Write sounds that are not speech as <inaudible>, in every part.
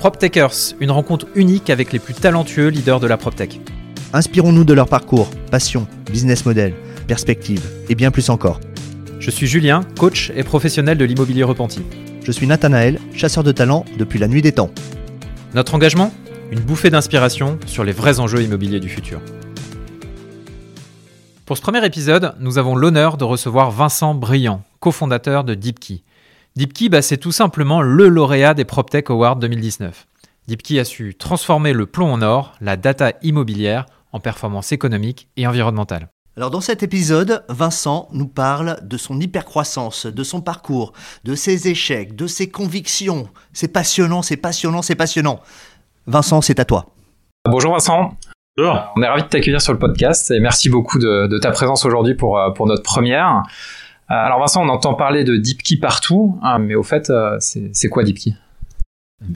PropTechers, une rencontre unique avec les plus talentueux leaders de la PropTech. Inspirons-nous de leur parcours, passion, business model, perspective et bien plus encore. Je suis Julien, coach et professionnel de l'immobilier repenti. Je suis Nathanaël, chasseur de talent depuis la nuit des temps. Notre engagement Une bouffée d'inspiration sur les vrais enjeux immobiliers du futur. Pour ce premier épisode, nous avons l'honneur de recevoir Vincent Briand, cofondateur de DeepKey. DeepKey, bah, c'est tout simplement le lauréat des PropTech Awards 2019. DeepKey a su transformer le plomb en or, la data immobilière, en performance économique et environnementale. Alors dans cet épisode, Vincent nous parle de son hypercroissance, de son parcours, de ses échecs, de ses convictions. C'est passionnant, c'est passionnant, c'est passionnant. Vincent, c'est à toi. Bonjour Vincent. Bonjour. On est ravi de t'accueillir sur le podcast et merci beaucoup de, ta présence aujourd'hui pour, euh, pour notre première. Euh, alors Vincent, on entend parler de DeepKey partout, hein, mais au fait, euh, c'est quoi DeepKey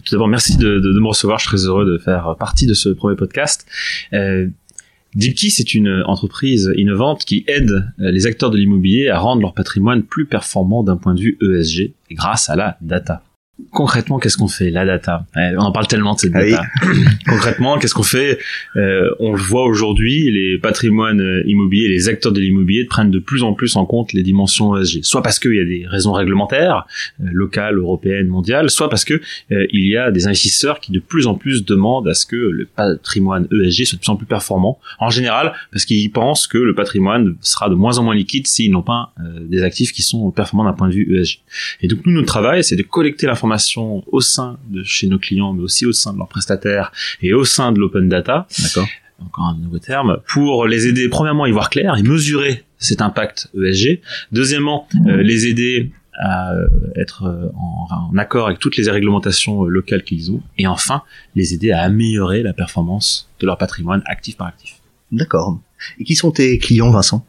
tout d'abord, merci de, me recevoir. Je suis très heureux de faire partie de ce premier podcast. Euh, DeepKey, c'est une entreprise innovante qui aide les acteurs de l'immobilier à rendre leur patrimoine plus performant d'un point de vue ESG grâce à la data. Concrètement, qu'est-ce qu'on fait La data? On en parle tellement de cette ah data. <coughs> Concrètement, qu'est-ce qu'on fait? Euh, On le voit aujourd'hui, les patrimoines euh, immobiliers, les acteurs de l'immobilier prennent de plus en plus en compte les dimensions ESG. Soit parce qu'il y a des raisons réglementaires, euh, locales, européennes, mondiales, soit parce que il y a des investisseurs qui de plus en plus demandent à ce que le patrimoine ESG soit de plus en plus performant. En général, parce qu'ils pensent que le patrimoine sera de moins en moins liquide s'ils n'ont pas des actifs qui sont performants d'un point de vue ESG. Et donc nous, notre travail, c'est de collecter l'information au sein de chez nos clients, mais aussi au sein de leurs prestataires et au sein de l'open data. D'accord. Encore un nouveau terme pour les aider premièrement à y voir clair et mesurer cet impact ESG. Deuxièmement, euh, les aider à euh, être euh, en, accord avec toutes les réglementations locales qu'ils ont. Et enfin, les aider à améliorer la performance de leur patrimoine actif par actif. D'accord. Et qui sont tes clients, Vincent?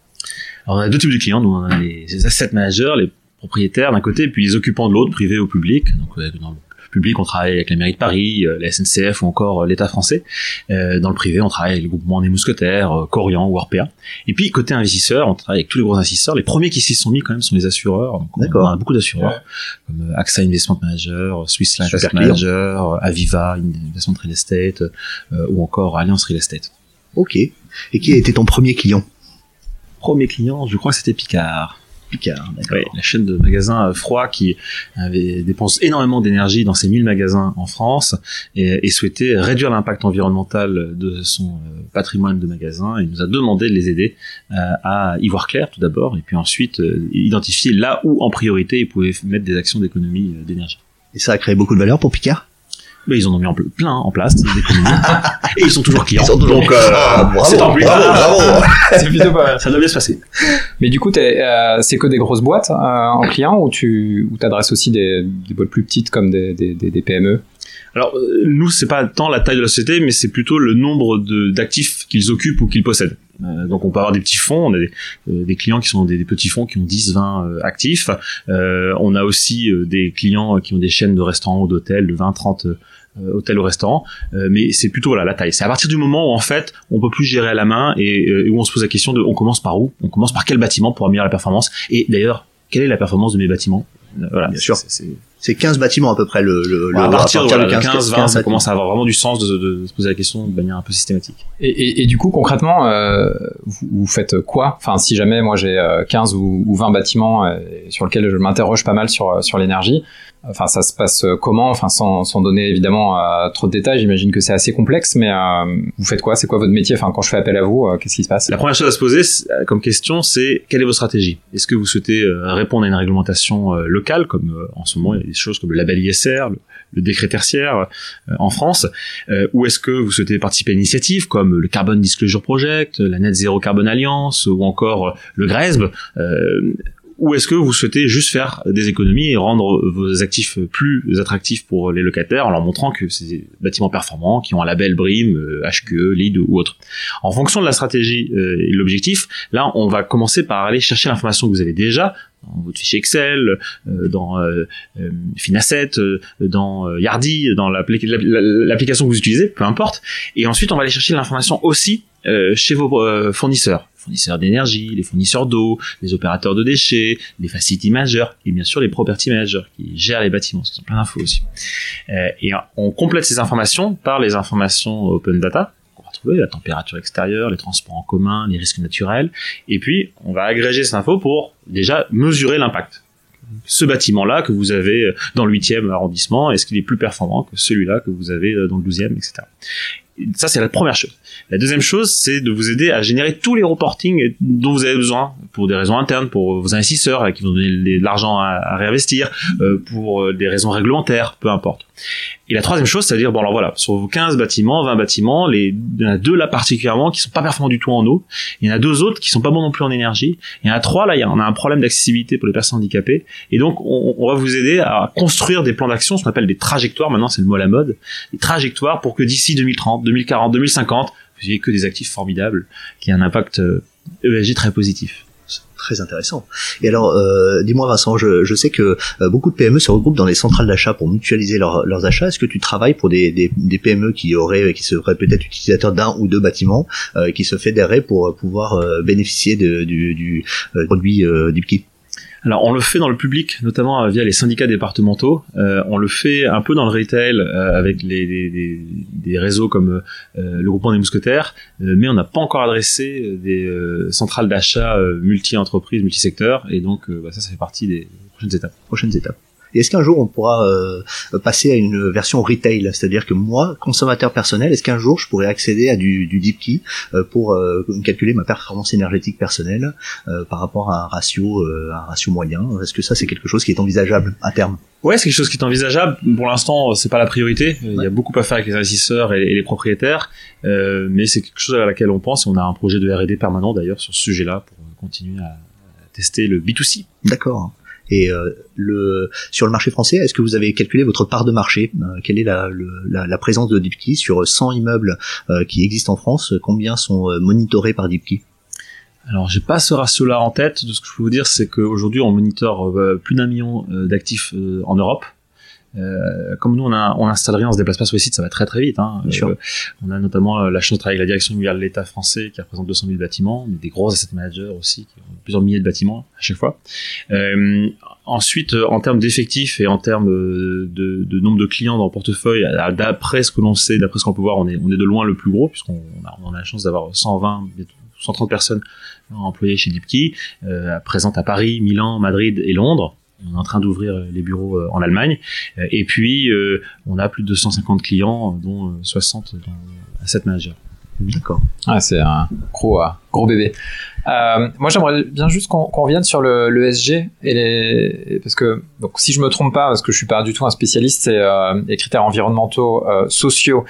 Alors, on a deux types de clients. Nous, on a les asset managers, les propriétaires d'un côté, et puis les occupants de l'autre, privés ou public. Donc euh, dans le public, on travaille avec la mairie de Paris, euh, la SNCF ou encore euh, l'État français. dans le privé, on travaille avec le groupement des mousquetaires, Corian ou Orpea. Et puis côté investisseur, on travaille avec tous les gros investisseurs. Les premiers qui s'y sont mis quand même sont les assureurs. Donc, on a beaucoup d'assureurs comme AXA Investment Manager, Swiss Life Manager, Aviva Investment Real Estate ou encore Alliance Real Estate. Ok. Et qui a été ton premier client? Premier client, je crois que c'était Picard. Picard, la chaîne de magasins euh, froids qui avait dépense énormément d'énergie dans ses 1000 magasins en France et, souhaitait réduire l'impact environnemental de son euh, patrimoine de magasins. Il nous a demandé de les aider euh, à y voir clair tout d'abord et puis ensuite identifier là où en priorité ils pouvaient mettre des actions d'économie d'énergie. Et ça a créé beaucoup de valeur pour Picard? Mais ils en ont mis en plein en place des <laughs> et ils sont toujours clients. donc euh, ah, c'est en plus. Bravo, <laughs> c'est plutôt pas Ça doit bien se passer. Mais du coup, euh, c'est que des grosses boîtes euh, en clients ou tu ou t'adresses aussi des, des boîtes plus petites comme des, des, des PME alors nous, c'est pas tant la taille de la société, mais c'est plutôt le nombre d'actifs qu'ils occupent ou qu'ils possèdent. Euh, donc on peut avoir des petits fonds, on a des, des clients qui sont des, des, petits fonds qui ont 10, 20 actifs. Euh, on a aussi des clients qui ont des chaînes de restaurants ou d'hôtels de 20, 30 euh, hôtel ou restaurant, euh, mais c'est plutôt voilà la taille. C'est à partir du moment où en fait on peut plus gérer à la main et, euh, où on se pose la question de on commence par où, on commence par quel bâtiment pour améliorer la performance? Et d'ailleurs quelle est la performance de mes bâtiments? Voilà, bien sûr. C'est 15 bâtiments à peu près le, le, à, partir, de 15, 20, ça commence à avoir vraiment du sens de, de, se poser la question de manière un peu systématique. Et, et, et du coup, concrètement, euh, vous, vous, faites quoi? Enfin, si jamais moi j'ai 15 ou, ou 20 bâtiments sur lesquels je m'interroge pas mal sur sur l'énergie, Enfin, ça se passe euh, comment? Enfin, sans, sans donner évidemment euh, trop de détails, j'imagine que c'est assez complexe, mais euh, vous faites quoi? C'est quoi votre métier? Enfin, quand je fais appel à vous, qu'est-ce qui se passe? La première chose à se poser comme question, c'est quelle est votre stratégie? Est-ce que vous souhaitez répondre à une réglementation locale, comme en ce moment il y a des choses comme le label ISR, le, décret tertiaire en France, ou est-ce que vous souhaitez participer à une initiative comme le Carbon Disclosure Project, la Net Zero Carbon Alliance, ou encore le GRESB ou est-ce que vous souhaitez juste faire des économies et rendre vos actifs plus attractifs pour les locataires en leur montrant que c'est des bâtiments performants qui ont un label BRIM, HQE, LEED ou autre? En fonction de la stratégie euh, et l'objectif, là on va commencer par aller chercher l'information que vous avez déjà dans votre fichier Excel, euh, dans euh, Finasset, dans Yardi, dans l'application que vous utilisez, peu importe. Et ensuite, on va aller chercher l'information aussi chez vos fournisseurs fournisseurs d'énergie, les fournisseurs d'eau, les opérateurs de déchets, les facility managers et bien sûr les property managers qui gèrent les bâtiments, ce sont plein d'infos aussi. et on complète ces informations par les informations open data la température extérieure, les transports en commun, les risques naturels, et puis on va agréger cette info pour déjà mesurer l'impact. Ce bâtiment-là que vous avez dans le 8e arrondissement, est-ce qu'il est plus performant que celui-là que vous avez dans le 12e, etc. Ça, c'est la première chose. La deuxième chose, c'est de vous aider à générer tous les reportings dont vous avez besoin pour des raisons internes, pour vos investisseurs qui vont donner de l'argent à, réinvestir, euh, pour euh, des raisons réglementaires, peu importe. Et la troisième chose, c'est-à-dire, bon alors voilà, sur vos 15 bâtiments, 20 bâtiments, les, il y en a deux là particulièrement qui sont pas performants du tout en eau, il y en a deux autres qui sont pas bons non plus en énergie, il y en a trois là, il y a, on a un problème d'accessibilité pour les personnes handicapées, et donc on, on va vous aider à construire des plans d'action, ce qu'on appelle des trajectoires, maintenant c'est le mot à la mode, des trajectoires pour que d'ici 2030, 2040, 2050, vous ayez que des actifs formidables qui aient un impact ESG très positif très intéressant. Et alors, euh, dis-moi Vincent, je, sais que euh, beaucoup de PME se regroupent dans les centrales d'achat pour mutualiser leurs achats. Est-ce que tu travailles pour des, des, des, PME qui auraient, qui seraient peut-être utilisateurs d'un ou deux bâtiments, euh, qui se fédéraient pour pouvoir bénéficier de, du, du produit DeepKey alors on le fait dans le public, notamment euh, via les syndicats départementaux. Euh, on le fait un peu dans le retail euh, avec les, des réseaux comme le groupement des mousquetaires, mais on n'a pas encore adressé des centrales d'achat multi-entreprises, multi-secteurs, et donc bah, ça, ça fait partie des prochaines étapes. Prochaines étapes. Et est-ce qu'un jour on pourra euh, passer à une version retail, c'est-à-dire que moi, consommateur personnel, est-ce qu'un jour je pourrais accéder à du, du deep key euh, pour euh, calculer ma performance énergétique personnelle par rapport à un ratio, un ratio moyen? Est-ce que ça c'est quelque chose qui est envisageable à terme? Ouais, c'est quelque chose qui est envisageable. Pour l'instant, c'est pas la priorité. Il y a beaucoup à faire avec les investisseurs et les propriétaires, mais c'est quelque chose à laquelle on pense. Et on a un projet de R&D permanent d'ailleurs sur ce sujet-là pour continuer à tester le B2C. D'accord. Et euh, le, sur le marché français, est-ce que vous avez calculé votre part de marché? Euh, Quelle est la, la, la, présence de DeepKey sur 100 immeubles euh, qui existent en France? Combien sont monitorés par DeepKey alors, j'ai pas ce ratio-là en tête. Ce que je peux vous dire, c'est qu'aujourd'hui, on monitore plus d'un million d'actifs en Europe. Euh, comme nous on a on installe rien, on se déplace pas sur les sites, ça va très très vite. Hein. Euh, on a notamment euh, la chance de travailler avec la direction immobilière de l'État français qui représente 200 000 bâtiments, mais des gros asset managers aussi qui ont plusieurs milliers de bâtiments à chaque fois. Euh, ensuite, euh, en termes d'effectifs et en termes de, de, nombre de clients dans le portefeuille, d'après ce que l'on sait, d'après ce qu'on peut voir, on est on est de loin le plus gros puisqu'on a, on a la chance d'avoir 120 130 personnes employées chez Deepkey, euh, présentes à Paris, Milan, Madrid et Londres on est en train d'ouvrir les bureaux euh, en Allemagne. Euh, et puis, euh, on a plus de 250 clients, dont 60 dans Asset Manager. D'accord. Ah, c'est un gros, gros bébé. Euh, moi, j'aimerais bien juste qu'on revienne sur le, le SG et les parce que donc si je me trompe pas, parce que je suis pas du tout un spécialiste, c'est euh, les critères environnementaux, euh, sociaux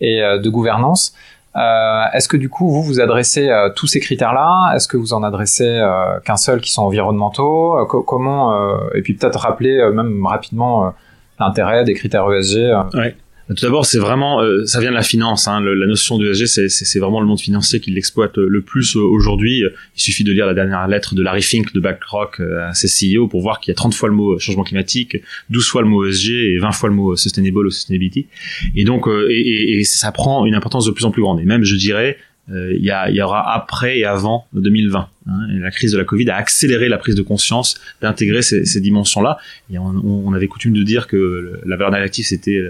et de gouvernance. Euh, Est-ce que du coup vous vous adressez euh, tous ces critères-là? Est-ce que vous en adressez euh, qu'un seul qui sont environnementaux? Comment Et puis peut-être rappeler même rapidement l'intérêt des critères ESG. Tout d'abord, c'est vraiment, euh, ça vient de la finance. Hein. la notion de ESG, c'est vraiment le monde financier qui l'exploite le plus aujourd'hui. Il suffit de lire la dernière lettre de Larry Fink de BlackRock euh, à ses CEO pour voir qu'il y a 30 fois le mot changement climatique, 12 fois le mot ESG et 20 fois le mot sustainable ou sustainability. Et donc, euh, et, et, ça prend une importance de plus en plus grande. Et même, je dirais, il y, y, aura après et avant 2020. Hein, la crise de la Covid a accéléré la prise de conscience d'intégrer ces, ces dimensions-là. Et on, on, avait coutume de dire que la valeur d'actif c'était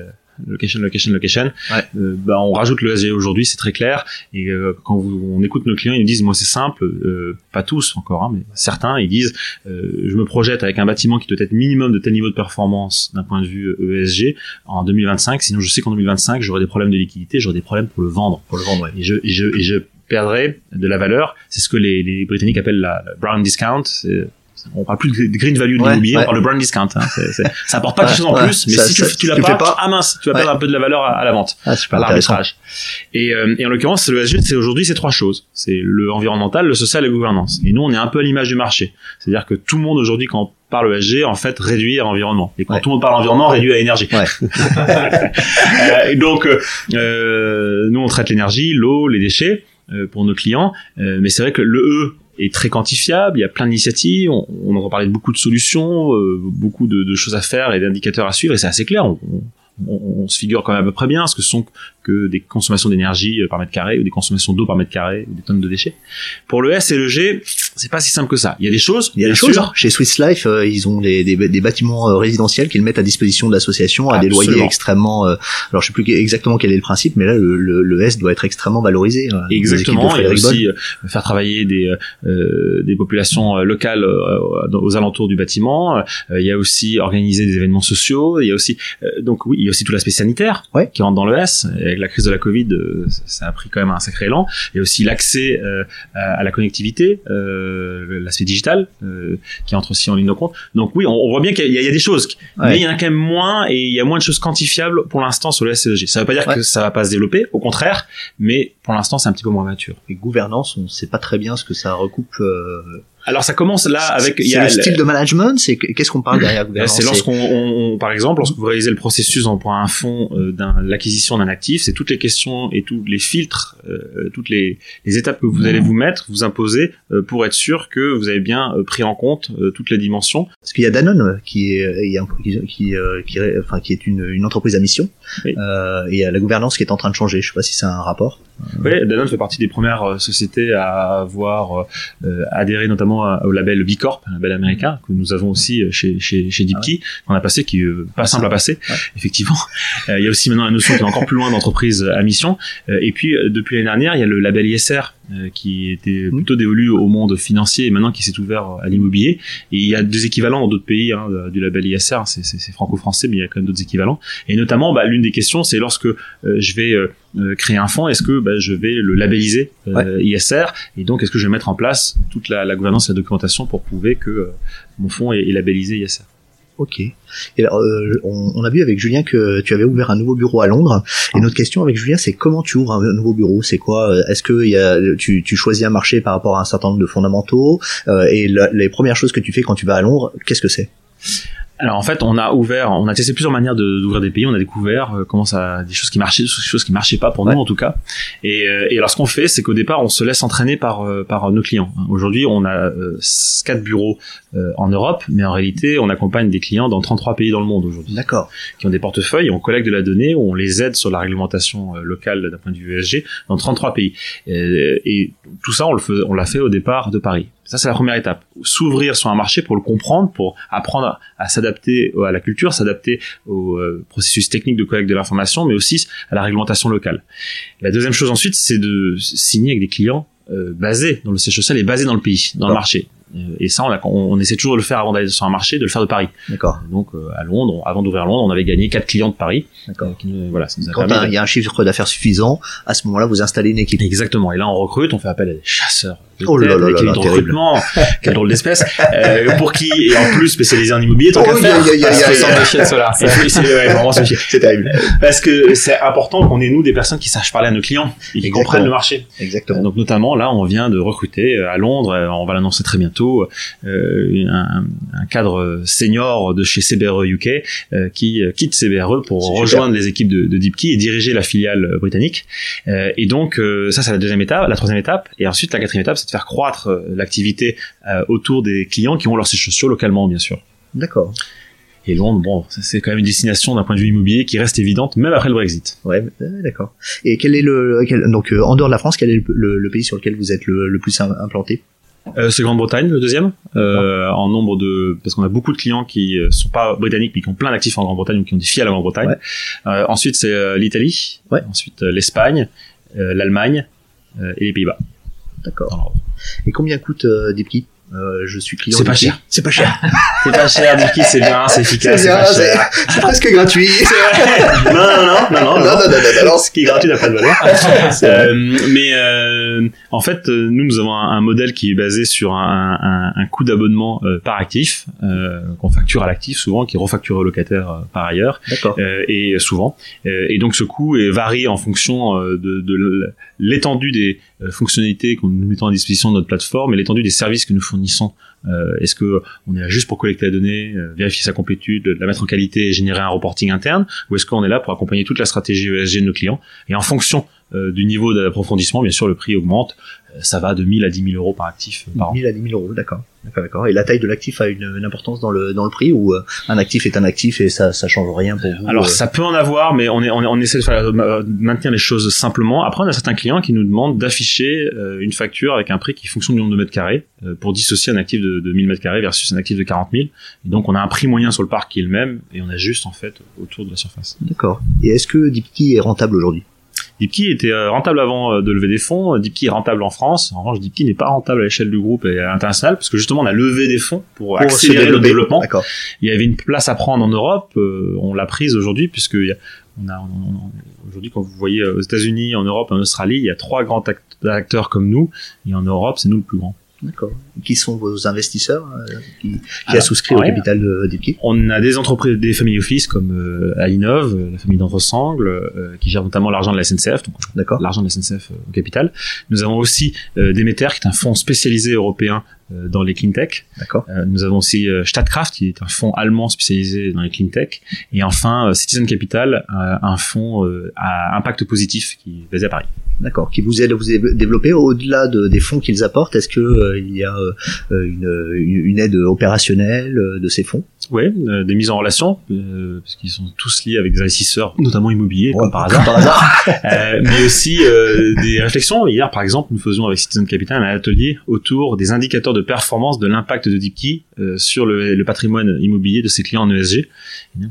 location, location, location. Ouais. Euh, bah, on rajoute le SG aujourd'hui, c'est très clair. Et euh, quand vous, on écoute nos clients, ils nous disent, moi c'est simple, euh, pas tous encore, hein, mais certains, ils disent, je me projette avec un bâtiment qui doit être minimum de tel niveau de performance d'un point de vue ESG en 2025. Sinon, je sais qu'en 2025, j'aurai des problèmes de liquidité, j'aurai des problèmes pour le vendre. Pour le vendre, ouais. Et je, et je, et je perdrai de la valeur. C'est ce que les, les Britanniques appellent la brown discount on parle plus de green value de l'immobilier, on parle de brand discount. Hein. ça apporte pas quelque chose en plus, mais si tu, tu l'as pas, pas, ah mince, tu vas perdre un peu de la valeur à, la vente, ah, à l'arbitrage. Et, euh, et en l'occurrence, le SG, c'est aujourd'hui ces trois choses. C'est le environnemental, le social et la gouvernance. Et nous, on est un peu à l'image du marché. C'est-à-dire que tout le monde aujourd'hui, quand on parle ESG, en fait, réduit à environnement. Et quand tout le monde parle environnement, réduit à énergie. <laughs> euh, donc, euh, nous, on traite l'énergie, l'eau, les déchets euh, pour nos clients. Euh, mais c'est vrai que le E est très quantifiable. Il y a plein d'initiatives. On, on entend parler de beaucoup de solutions, euh, beaucoup de, de, choses à faire et d'indicateurs à suivre. Et c'est assez clair. On, on, se figure quand même à peu près bien ce que sont que des consommations d'énergie par mètre carré ou des consommations d'eau par mètre carré ou des tonnes de déchets. Pour le S et le G, c'est pas si simple que ça. Il y a des choses. Il y a des choses. Chez Swiss Life, euh, ils ont des, des, des bâtiments euh, résidentiels qu'ils mettent à disposition de l'association à des loyers extrêmement. Euh, alors je sais plus exactement quel est le principe, mais là le, le, le S doit être extrêmement valorisé. Hein, exactement. Et aussi faire travailler des des populations locales aux alentours du bâtiment. il y a aussi organiser des événements sociaux. Il y a aussi donc oui, il y a aussi tout l'aspect sanitaire ouais. qui rentre dans le S. Avec la crise de la Covid, ça a pris quand même un sacré élan. Il y a aussi l'accès à, à, la connectivité. Euh, l'aspect digital euh, qui entre aussi en ligne de compte. Donc oui, on, voit bien qu'il y, a des choses, mais il y en a quand même moins et il y a moins de choses quantifiables pour l'instant sur le SCG. Ça veut pas dire que ça va pas se développer, au contraire, mais pour l'instant c'est un petit peu moins mature. Et gouvernance, on sait pas très bien ce que ça recoupe. Euh, alors ça commence là avec il y a le style de management, c'est qu'est-ce qu'on parle derrière gouvernance C'est lorsqu'on par exemple lorsque vous réalisez le processus pour un fonds euh, d'un l'acquisition d'un actif, c'est toutes les questions et tous les filtres, euh, toutes les, les, étapes que vous allez vous mettre, vous imposer euh, pour être sûr que vous avez bien euh, pris en compte toutes les dimensions. Parce qu'il y a Danone qui est qui qui, qui, enfin qui est une, une entreprise à mission et il y a la gouvernance qui est en train de changer. Je sais pas si c'est un rapport. Oui, Danone fait partie des premières sociétés à avoir adhéré notamment au label B Corp, un label américain que nous avens aussi euh, chez chez chez Deepkey, ah qu'on a passé, qui est euh, pas simple à passer, effectivement. Euh, il y a aussi maintenant la notion qui est encore plus loin d'entreprise à mission. et puis depuis l'année dernière, il y a le label ISR qui était mmh. plutôt dévolu au monde financier et maintenant qui s'est ouvert à l'immobilier. Et il y a deux équivalents dans d'autres pays hein, du label ISR, c'est franco-français, mais il y a quand même d'autres équivalents. Et notamment, bah, l'une des questions, c'est lorsque je vais créer un fonds, est-ce que bah, je vais le labelliser ISR et donc est-ce que je vais mettre en place toute la, la gouvernance et la documentation pour prouver que euh, mon fonds est, labellisé ISR. Ok. Et alors, euh, on, a vu avec Julien que tu avais ouvert un nouveau bureau à Londres. Et notre question avec Julien, c'est comment tu ouvres un nouveau bureau? C'est quoi euh, Est-ce que y a, tu, tu, choisis un marché par rapport à un certain nombre de fondamentaux? Et les premières choses que tu fais quand tu vas à Londres, qu'est-ce que c'est? Alors en fait, on a ouvert, on a testé plusieurs manières d'ouvrir des pays. On a découvert euh, comment ça, des choses qui marchaient, des choses qui marchaient pas pour nous en tout cas. Et, euh, et alors ce qu'on fait, c'est qu'au départ, on se laisse entraîner par euh, par nos clients. Aujourd'hui, on a quatre bureaux en Europe, mais en réalité, on accompagne des clients dans 33 pays dans le monde aujourd'hui. D'accord. Qui ont des portefeuilles, on collecte de la donnée, on les aide sur la réglementation locale d'un point de vue ESG dans 33 pays. Et, et tout ça, on le on l'a fait au départ de Paris. Ça, c'est la première étape. S'ouvrir sur un marché pour le comprendre, pour apprendre à s'adapter à la culture, s'adapter au euh, processus technique de collecte de l'information, mais aussi à la réglementation locale. La deuxième chose ensuite, c'est de signer avec des clients euh, basés dans le siège social et basés dans le pays, dans le marché. Euh, et ça, on, on, essaie toujours de le faire avant d'aller sur un marché, de le faire de Paris. D'accord. Donc euh, à Londres, avant d'ouvrir Londres, on avait gagné quatre clients de Paris. D'accord. voilà, ça nous a Quand il y a un chiffre d'affaires suffisant, à ce moment-là, vous installez une équipe. Exactement. Et là, on recrute, on fait appel à des chasseurs. oh là là là, là recrutement, quel drôle d'espèce. euh, pour qui et en plus spécialisé en immobilier, tant oh, qu'à faire. Y a, y a, C'est terrible. Parce que c'est important qu'on ait nous des personnes qui sachent parler à nos clients et qui comprennent le marché. Exactement. Donc notamment là, on vient de recruter à Londres, on va l'annoncer très bientôt. Euh, un, un, cadre senior de chez CBRE UK euh, qui euh, quitte CBRE pour rejoindre les équipes de, de DeepKey et diriger la filiale britannique. et donc ça c'est la deuxième étape, la troisième étape, et ensuite la quatrième étape c'est de faire croître l'activité autour des clients qui ont leurs sièges sociaux localement bien sûr. D'accord. Et Londres, bon, c'est quand même une destination d'un point de vue immobilier qui reste évidente, même après le Brexit. Ouais, d'accord. Et quel est le, donc en dehors de la France, quel est le, pays sur lequel vous êtes le, le plus implanté? Euh, c'est Grande-Bretagne le deuxième euh, en nombre de parce qu'on a beaucoup de clients qui euh, sont pas britanniques mais qui ont plein d'actifs en Grande-Bretagne ou qui ont des filles à la Grande-Bretagne. Euh, ensuite c'est euh, l'Italie, ouais. ensuite l'Espagne, l'Allemagne et les Pays-Bas. D'accord. Et combien coûte euh, Deepkey euh, je suis client. C'est pas cher. C'est pas cher. <laughs> c'est pas cher, Dicky, c'est bien, <laughs> c'est efficace. C'est <laughs> C'est presque gratuit. non, non, non, non, non, non, non, non, non, Ce qui est gratuit n'a pas de valeur. euh, mais euh, en fait, nous, nous avons un, un, modèle qui est basé sur un, un, un coût d'abonnement euh, par actif euh, qu'on facture à l'actif souvent, qui est refacturé au locataire euh, par ailleurs. Et souvent. et donc ce coût varie en fonction de, de l'étendue des fonctionnalités qu'on nous mettons à disposition de notre plateforme et l'étendue des services que nous fournissons Euh, est-ce que on est là juste pour collecter la donnée, euh, vérifier sa complétude, la mettre en qualité et générer un reporting interne, ou est-ce qu'on est là pour accompagner toute la stratégie ESG de nos clients Et en fonction euh, du niveau d'approfondissement, bien sûr, le prix augmente. Euh, ça va de 1000 à 10 000 euros par actif par an. 1000 à 10 000 euros, d'accord. D'accord, d'accord. Et la taille de l'actif a une, une importance dans le dans le prix ou euh, un actif est un actif et ça ça change rien pour vous Alors euh, ça peut en avoir, mais on, est, on, est- on essaie de, faire, de maintenir les choses simplement. Après, on a certains clients qui nous demandent d'afficher euh, une facture avec un prix qui fonctionne du nombre de mètres carrés euh, pour dissocier un actif de, de 1000 mètres carrés versus un actif de 40 000. Et donc on a un prix moyen sur le parc qui est le même et on ajuste en fait autour de la surface. D'accord. Et est-ce que DeepKey est rentable aujourd'hui? DeepKey était euh, rentable avant euh, de lever des fonds. DeepKey est rentable en France. En revanche, DeepKey n'est pas rentable à l'échelle du groupe et à l'international parce que justement on a levé des fonds pour, accélérer le développement. Il y avait une place à prendre en Europe. euh, on l'a prise aujourd'hui puisque il y a- on a, on- on- aujourd'hui quand vous voyez euh, aux États-Unis, en Europe, en Australie, il y a trois grands act- acteurs comme nous et en Europe, c'est nous le plus grand. D'accord. Qui sont vos investisseurs euh, qui, qui a souscrit au capital DeepKey On a des entreprises, des family office comme euh, Ainov, euh, la famille d'Entresangle, euh, qui gère notamment l'argent de la SNCF, donc D'accord. l'argent de la SNCF euh, au capital. Nous avons aussi euh, Demeter, qui est un fonds spécialisé européen euh, dans les clean tech. D'accord. Euh, nous avons aussi euh, Stadtkraft, qui est un fonds allemand spécialisé dans les clean tech. Et enfin, euh, Citizen Capital, euh, un fonds euh, à impact positif qui est basé à Paris. D'accord. Qui vous aide à vous dé- développer au-delà de, des fonds qu'ils apportent. Est-ce que euh, il y a euh, une, une, aide opérationnelle euh, de ces fonds? Ouais, euh, des mises en relation, euh, parce qu'ils sont tous liés avec des investisseurs, notamment immobiliers, comme Ouais, par hasard. Par hasard. <laughs> Euh, mais aussi euh, des réflexions. Hier, par exemple, nous faisons avec Citizen Capital un atelier autour des indicateurs de performance de l'impact de DeepKey euh, sur le, le patrimoine immobilier de ses clients en ESG. Et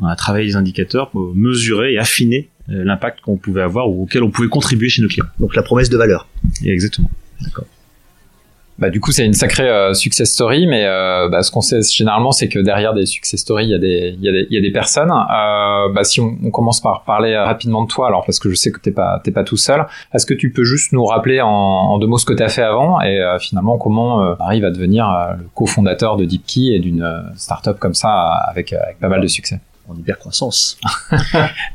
on a travaillé les indicateurs pour mesurer et affiner l'impact qu'on pouvait avoir ou auquel on pouvait contribuer chez nos clients. Donc la promesse de valeur. Et exactement. Bah, du coup, c'est une sacrée euh, success story, mais euh, bah, ce qu'on sait généralement, c'est que derrière des success stories, il y a des, il y a des, il y a des personnes. Euh, bah, si on, on commence par parler rapidement de toi, alors parce que je sais que t'es pas, t'es pas tout seul, est-ce que tu peux juste nous rappeler en, en deux mots ce que tu as fait avant et euh, finalement comment euh, arrive à devenir euh, le cofondateur de DeepKey et d'une euh, startup comme ça avec, avec pas mal de succès? En hypercroissance. <laughs>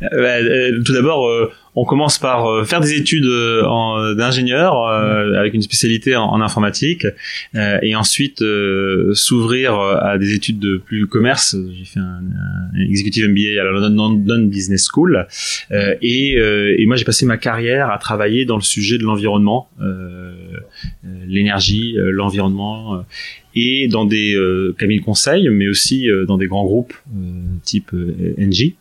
Euh, euh, tout d'abord, euh, on commence par euh, faire des études euh, d'ingénieur euh, avec une spécialité en, en informatique euh, et ensuite euh, s'ouvrir à des études de plus commerce. J'ai fait un, un executive MBA à la London, Business School euh, et, euh, et moi j'ai passé ma carrière à travailler dans le sujet de l'environnement, l'énergie, l'environnement. et dans des euh, cabinets de conseil, mais aussi euh, dans des grands groupes euh, type euh, NG.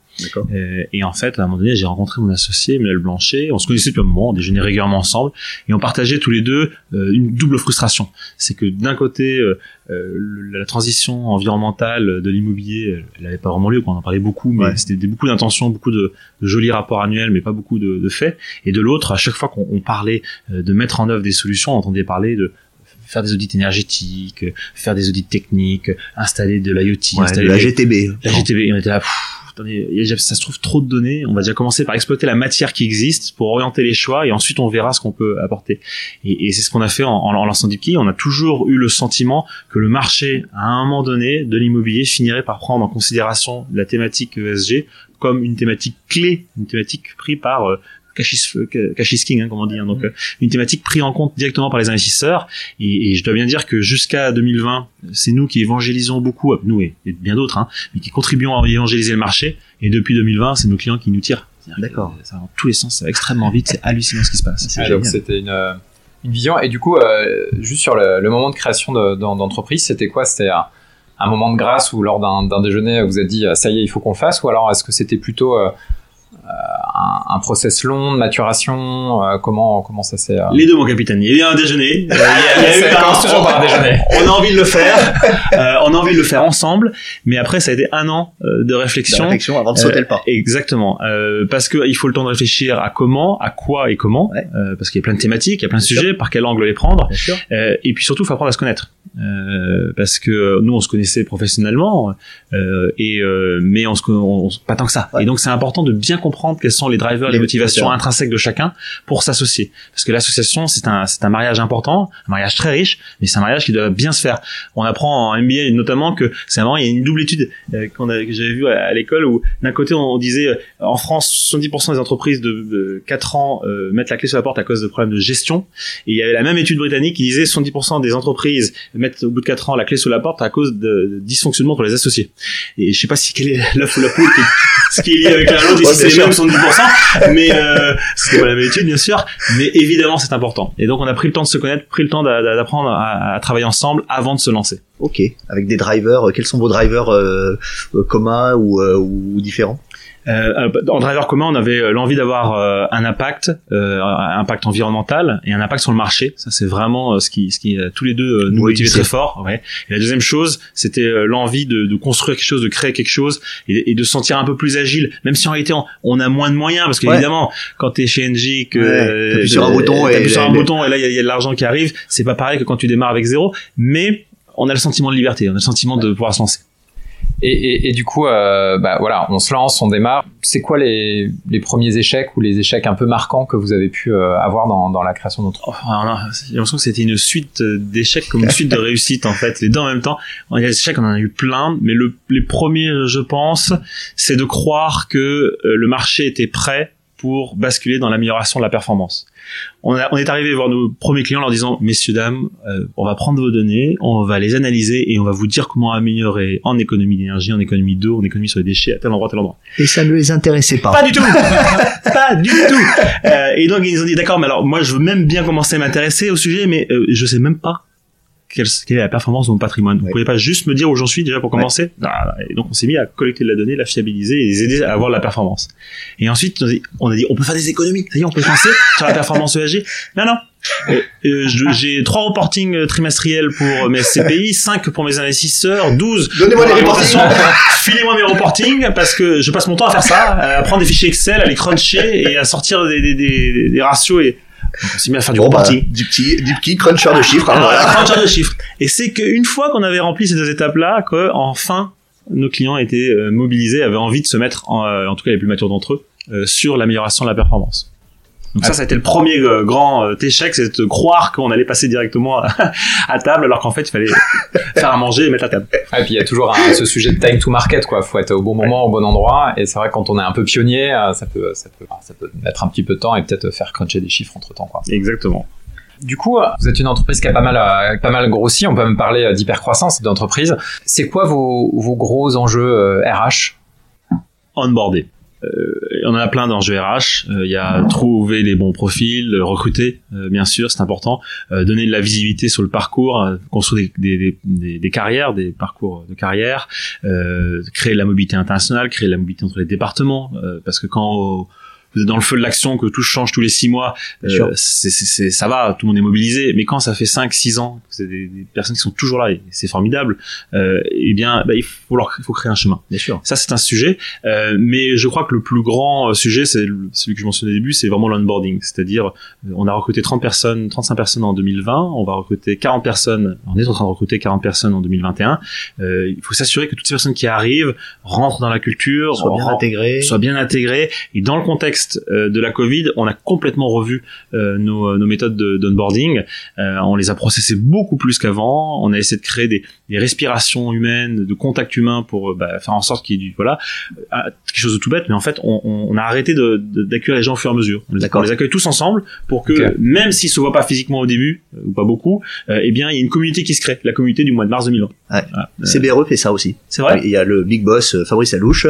Euh, et en fait, à un moment donné, j'ai rencontré mon associé, Emmanuel Blanchet. On se connaissait depuis un moment, on déjeunait régulièrement ensemble, et on partageait tous les deux euh, une double frustration. C'est que d'un côté, euh, euh, la transition environnementale de l'immobilier, elle- elle n'avait pas vraiment lieu. On en parlait beaucoup, mais Ouais. c'était beaucoup d'intentions, beaucoup de, de jolis rapports annuels, mais pas beaucoup de, de faits. Et de l'autre, à chaque fois qu'on on parlait euh, de mettre en œuvre des solutions, on entendait parler de faire des audits énergétiques, faire des audits techniques, installer de l'IoT, Ouais, installer de la GTB. la GTB, on était là, pff, attendez, ça se trouve trop de données, on va déjà commencer par exploiter la matière qui existe pour orienter les choix et ensuite on verra ce qu'on peut apporter. Et, c'est ce qu'on a fait en, en, lançant on a toujours eu le sentiment que le marché, à un moment donné, de l'immobilier finirait par prendre en considération la thématique ESG comme une thématique clé, une thématique prise par euh, cash is, king, hein, comme on dit. hein. donc, euh, une thématique prise en compte directement par les investisseurs. Et, et je dois bien dire que jusqu'à 2020, c'est nous qui évangélisons beaucoup, euh, nous et, et bien d'autres, hein, mais qui contribuons à évangéliser le marché. Et depuis 2020, c'est nos clients qui nous tirent. D'accord. Ça va dans tous les sens, ça va extrêmement vite, c'est hallucinant ce qui se passe. Ah, donc c'était une, euh, une vision. Et du coup, euh, juste sur le, le moment de création de- d'en- d'entreprise, c'était quoi? C'était un, un moment de grâce où lors d'un déjeuner, vous avez dit ça y est, il faut qu'on le fasse? Ou alors est-ce que c'était plutôt euh, un, un process long de maturation euh, Comment comment ça s'est euh, Les deux, mon capitaine. Il y a eu un déjeuner. <laughs> Euh, il y a- il y a eu Ça un- commence toujours par un déjeuner. <laughs> On a envie de le faire. <laughs> Euh, on a envie de le faire ensemble. Mais après, ça a été un an euh, de De réflexion. réflexion avant de sauter Euh, le pas. Exactement, euh, parce que il faut le temps de réfléchir à comment, à quoi et comment, Ouais. euh, parce qu'il y a plein de thématiques, il y a plein de Bien sujets, par quel angle les prendre, Bien sûr. euh, et puis surtout, il faut apprendre à se connaître, euh, parce que nous, on se connaissait professionnellement, euh, et euh, mais on se, con- on, on- pas tant que ça. Ouais. Et donc, c'est important de bien comprendre quels sont les drivers drivers, les, motivations intrinsèques de chacun pour s'associer. Parce que l'association, c'est un, c'est un mariage important, un mariage très riche, mais c'est un mariage qui doit bien se faire. On apprend en MBA notamment que c'est vraiment, il y a une double étude euh, qu'on a, que j'avais vu à, l'école où d'un côté on, disait euh, en France 70% des entreprises de, 4 ans euh, mettent la clé sur la porte à cause de problèmes de gestion. Et il y avait la même étude britannique qui disait 70% des entreprises mettent au bout de 4 ans la clé sur la porte à cause de, dysfonctionnement pour les associés. Et je sais pas si quelle est l'œuf ou la poule, ce qui est lié avec la l'autre, si c'est les mêmes 70%, mais euh, c'est pas la même étude bien sûr, mais évidemment c'est important. Et donc on a pris le temps de se connaître, pris le temps d'apprendre à, à travailler ensemble avant de se lancer. Ok, avec des drivers, euh, quels sont vos drivers euh, euh communs ou, euh, ou différents? Euh, en driver commun, on avait l'envie d'avoir euh, un impact, euh, un impact environnemental et un impact sur le marché. Ça, c'est vraiment ce qui, ce qui tous les deux nous motivait très fort. Ouais. Et la deuxième chose, c'était l'envie de, de, construire quelque chose, de créer quelque chose et, et, de se sentir un peu plus agile, même si en réalité on, a moins de moyens, parce qu'évidemment, quand t'es chez NG, que ouais, t'appuies sur un bouton et, sur un bouton et là il y a, y a de l'argent qui arrive, c'est pas pareil que quand tu démarres avec zéro, mais on a le sentiment de liberté, on a le sentiment de pouvoir se lancer. Et, et, et, du coup, euh, bah voilà, on se lance, on démarre. C'est quoi les, les, premiers échecs ou les échecs un peu marquants que vous avez pu euh, avoir dans, dans, la création d'entreprise oh, J'ai l'impression que c'était une suite d'échecs comme une suite de réussites en fait, les deux en même temps. Il y a des échecs, on en a eu plein, mais le, les premiers, je pense, c'est de croire que euh, le marché était prêt pour basculer dans l'amélioration de la performance. On, a, on, est arrivé voir nos premiers clients en leur disant messieurs dames, euh, on va prendre vos données, on va les analyser et on va vous dire comment améliorer en économie d'énergie, en économie d'eau, en économie sur les déchets à tel endroit, tel endroit. Et ça ne les intéressait pas. Pas du tout, <laughs> pas du tout. Euh, et donc ils nous ont dit d'accord, mais alors moi je veux même bien commencer à m'intéresser au sujet, mais euh, je sais même pas quelle, est la performance de mon patrimoine. Vous pouvez pas juste me dire où j'en suis déjà pour commencer. Ah, et donc on s'est mis à collecter de la donnée, la fiabiliser et les aider à avoir la performance. Et ensuite on a dit on peut faire des économies. Ça y est, on peut penser <laughs> sur la performance ESG. Non non. Euh, euh, j'ai trois reportings euh, trimestriels pour mes SCPI, 5 pour mes investisseurs, 12 Donnez-moi les reportings. Filez-moi mes reportings parce que je passe mon temps à faire ça, à prendre des fichiers Excel, à les cruncher et à sortir des, des, des, des ratios et on s'est mis à faire du bon. Bah, du petit, du petit cruncher de chiffres. Hein, cruncher de chiffres. Et c'est qu'une fois qu'on avait rempli ces deux étapes-là, que enfin nos clients étaient euh, mobilisés, avaient envie de se mettre, en, euh, en tout cas les plus matures d'entre eux, euh, sur l'amélioration de la performance. Donc ça, ça a été le premier euh, grand euh, échec, c'est de croire qu'on allait passer directement à, <laughs> table, alors qu'en fait, il fallait <laughs> faire à manger et mettre la table. et puis il y a toujours ce sujet de time to market, quoi. Faut être au bon moment, au bon endroit. Et c'est vrai quand on est un peu pionnier, euh, ça peut, ça peut, ça peut mettre un petit peu de temps et peut-être faire cruncher des chiffres entre temps, quoi. Exactement. Du coup, vous êtes une entreprise qui a pas mal, pas mal grossi. On peut même parler d'hypercroissance d'entreprise. C'est quoi vos, vos gros enjeux RH Onboarder. Euh, on en a plein dans RH. Euh, il y a trouver les bons profils, recruter, euh, bien sûr, c'est important. donner de la visibilité sur le parcours, construire des, des, des, carrières, des parcours de carrière, créer la mobilité internationale, créer la mobilité entre les départements, parce que quand dans le feu de l'action, que tout change tous les six mois, euh, c'est, c'est, ça va, tout le monde est mobilisé. Mais quand ça fait cinq, six ans, c'est des, des, personnes qui sont toujours là, et c'est formidable. Euh, eh bien, bah, il faut leur, il faut créer un chemin. Bien sûr. Ça, c'est un sujet. Euh, mais je crois que le plus grand euh, sujet, c'est celui que je mentionnais au début, c'est vraiment l'onboarding. C'est-à-dire, euh, on a recruté 30 personnes, 35 personnes en 2020. On va recruter 40 personnes. On est en train de recruter 40 personnes en 2021. Euh, il faut s'assurer que toutes ces personnes qui arrivent rentrent dans la culture, soient bien intégrées, soient bien intégrées, et dans le contexte euh, de la Covid, on a complètement revu euh, nos, nos, méthodes d'onboarding. Euh, on les a processées beaucoup plus qu'avant. On a essayé de créer des, des respirations humaines, de contact humain pour bah, faire en sorte qu'il y ait du voilà quelque chose de tout bête. Mais en fait, on, on a arrêté d'accueillir les gens au fur et à mesure. On les, accueille tous ensemble pour que même s'ils se voient pas physiquement au début ou pas beaucoup, eh bien il y a une communauté qui se crée, la communauté du mois de mars 2020. Ouais. CBRE fait ça aussi. C'est vrai. Il y a le big boss Fabrice Alouche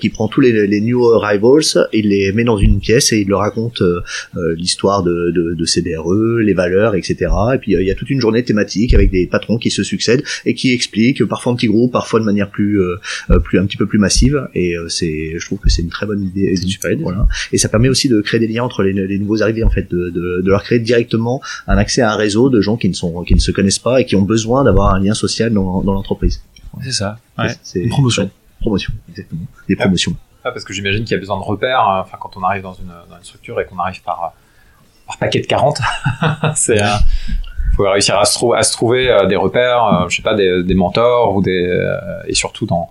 qui prend tous les, les new arrivals et les met dans une pièce et il leur raconte euh, euh, l'histoire de, de, de CDRE, les valeurs, etc. Et puis euh, il y a toute une journée thématique avec des patrons qui se succèdent et qui expliquent, parfois en petits groupes, parfois de manière plus, plus un petit peu plus massive. Et c'est, je trouve que c'est une très bonne idée. Super Voilà. Et ça permet aussi de créer des liens entre les, les nouveaux arrivés en fait, de, de, de, leur créer directement un accès à un réseau de gens qui ne sont, qui ne se connaissent pas et qui ont besoin d'avoir un lien social dans, dans l'entreprise. C'est ça. Ouais. C'est une promotion. Promotion, exactement. Des promotions parce que j'imagine qu'il y a besoin de repères. Euh, enfin, quand on arrive dans une, structure et qu'on arrive par, par paquet de 40, <laughs> c'est euh, faut réussir à se, trouver euh, des repères, je sais pas, des, des mentors ou des et surtout dans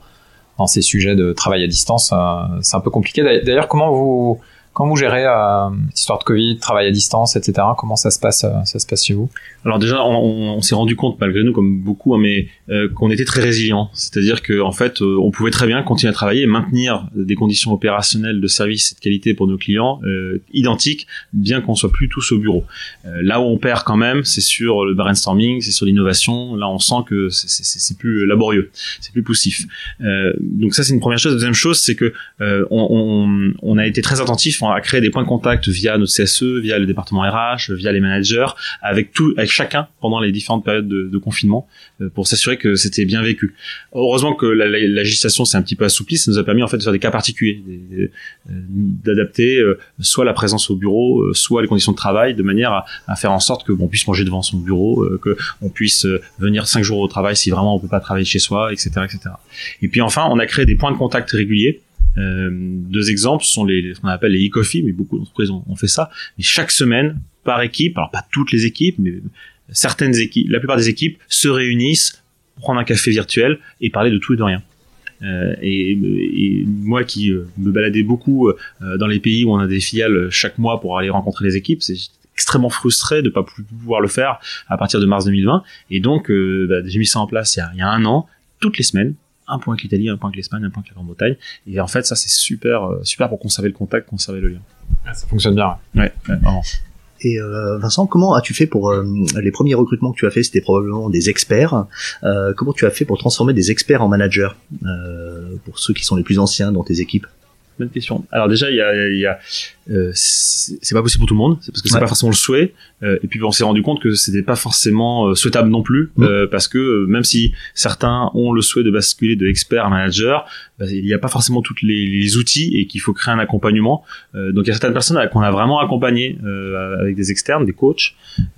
dans ces sujets de travail à distance, c'est un peu compliqué. D'ailleurs, comment vous Quand vous gérez euh, histoire de Covid, travail à distance, etc. Comment ça se passe, euh, ça se passe chez vous? Alors déjà, on, on s'est rendu compte malgré nous, comme beaucoup, hein, mais euh, qu'on était très résilient. C'est-à-dire que en fait, euh, on pouvait très bien continuer à travailler et maintenir des conditions opérationnelles de service et de qualité pour nos clients euh, identiques, bien qu'on soit plus tous au bureau. là où on perd quand même, c'est sur le brainstorming, c'est sur l'innovation. Là, on sent que c'est plus laborieux, c'est plus poussif. donc ça, c'est une première chose. Deuxième chose, c'est que on, on a été très attentif à créer des points de contact via notre CSE, via le département RH, via les managers, avec tout, avec chacun pendant les différentes périodes de, de confinement, euh, pour s'assurer que c'était bien vécu. Heureusement que la, la, législation s'est un petit peu assouplie, ça nous a permis en fait de faire des cas particuliers, euh, d'adapter euh, soit la présence au bureau, soit les conditions de travail, de manière à, à faire en sorte que on puisse manger devant son bureau, que on puisse venir cinq jours au travail si vraiment on peut pas travailler chez soi, etc., etc. Et puis enfin, on a créé des points de contact réguliers euh, deux exemples sont les, ce qu'on appelle les e-coffee, mais beaucoup d'entreprises ont, fait ça. Et chaque semaine, par équipe, alors pas toutes les équipes, mais certaines équipes, la plupart des équipes se réunissent, prendre un café virtuel et parler de tout et de rien. Euh, et, et, moi qui euh, me baladais beaucoup euh, dans les pays où on a des filiales chaque mois pour aller rencontrer les équipes, c'est extrêmement frustré de pas pouvoir le faire à partir de mars 2020. Et donc, bah, j'ai mis ça en place il y, a, il y a un an, toutes les semaines, un point avec l'Italie, un point avec l'Espagne, un point avec la Grande-Bretagne. Et en fait, ça, c'est super, euh, super pour conserver le contact, conserver le lien. Ah, ça fonctionne bien. Ouais, ouais vraiment. Et euh, Vincent, comment as-tu fait pour euh, les premiers recrutements que tu as fait C'était probablement des experts. Euh, comment tu as fait pour transformer des experts en managers pour ceux qui sont les plus anciens dans tes équipes? Bonne question. Alors déjà, il y a, il y a euh, c'est pas possible pour tout le monde, c'est parce que c'est pas forcément le souhait. Euh, et puis on s'est rendu compte que c'était pas forcément euh, souhaitable non plus, mm. euh, parce que euh, même si certains ont le souhait de basculer de expert à manager, bah, il n'y a pas forcément tous les, les, outils et qu'il faut créer un accompagnement. donc il y a certaines personnes qu'on a vraiment accompagnées avec des externes, des coachs,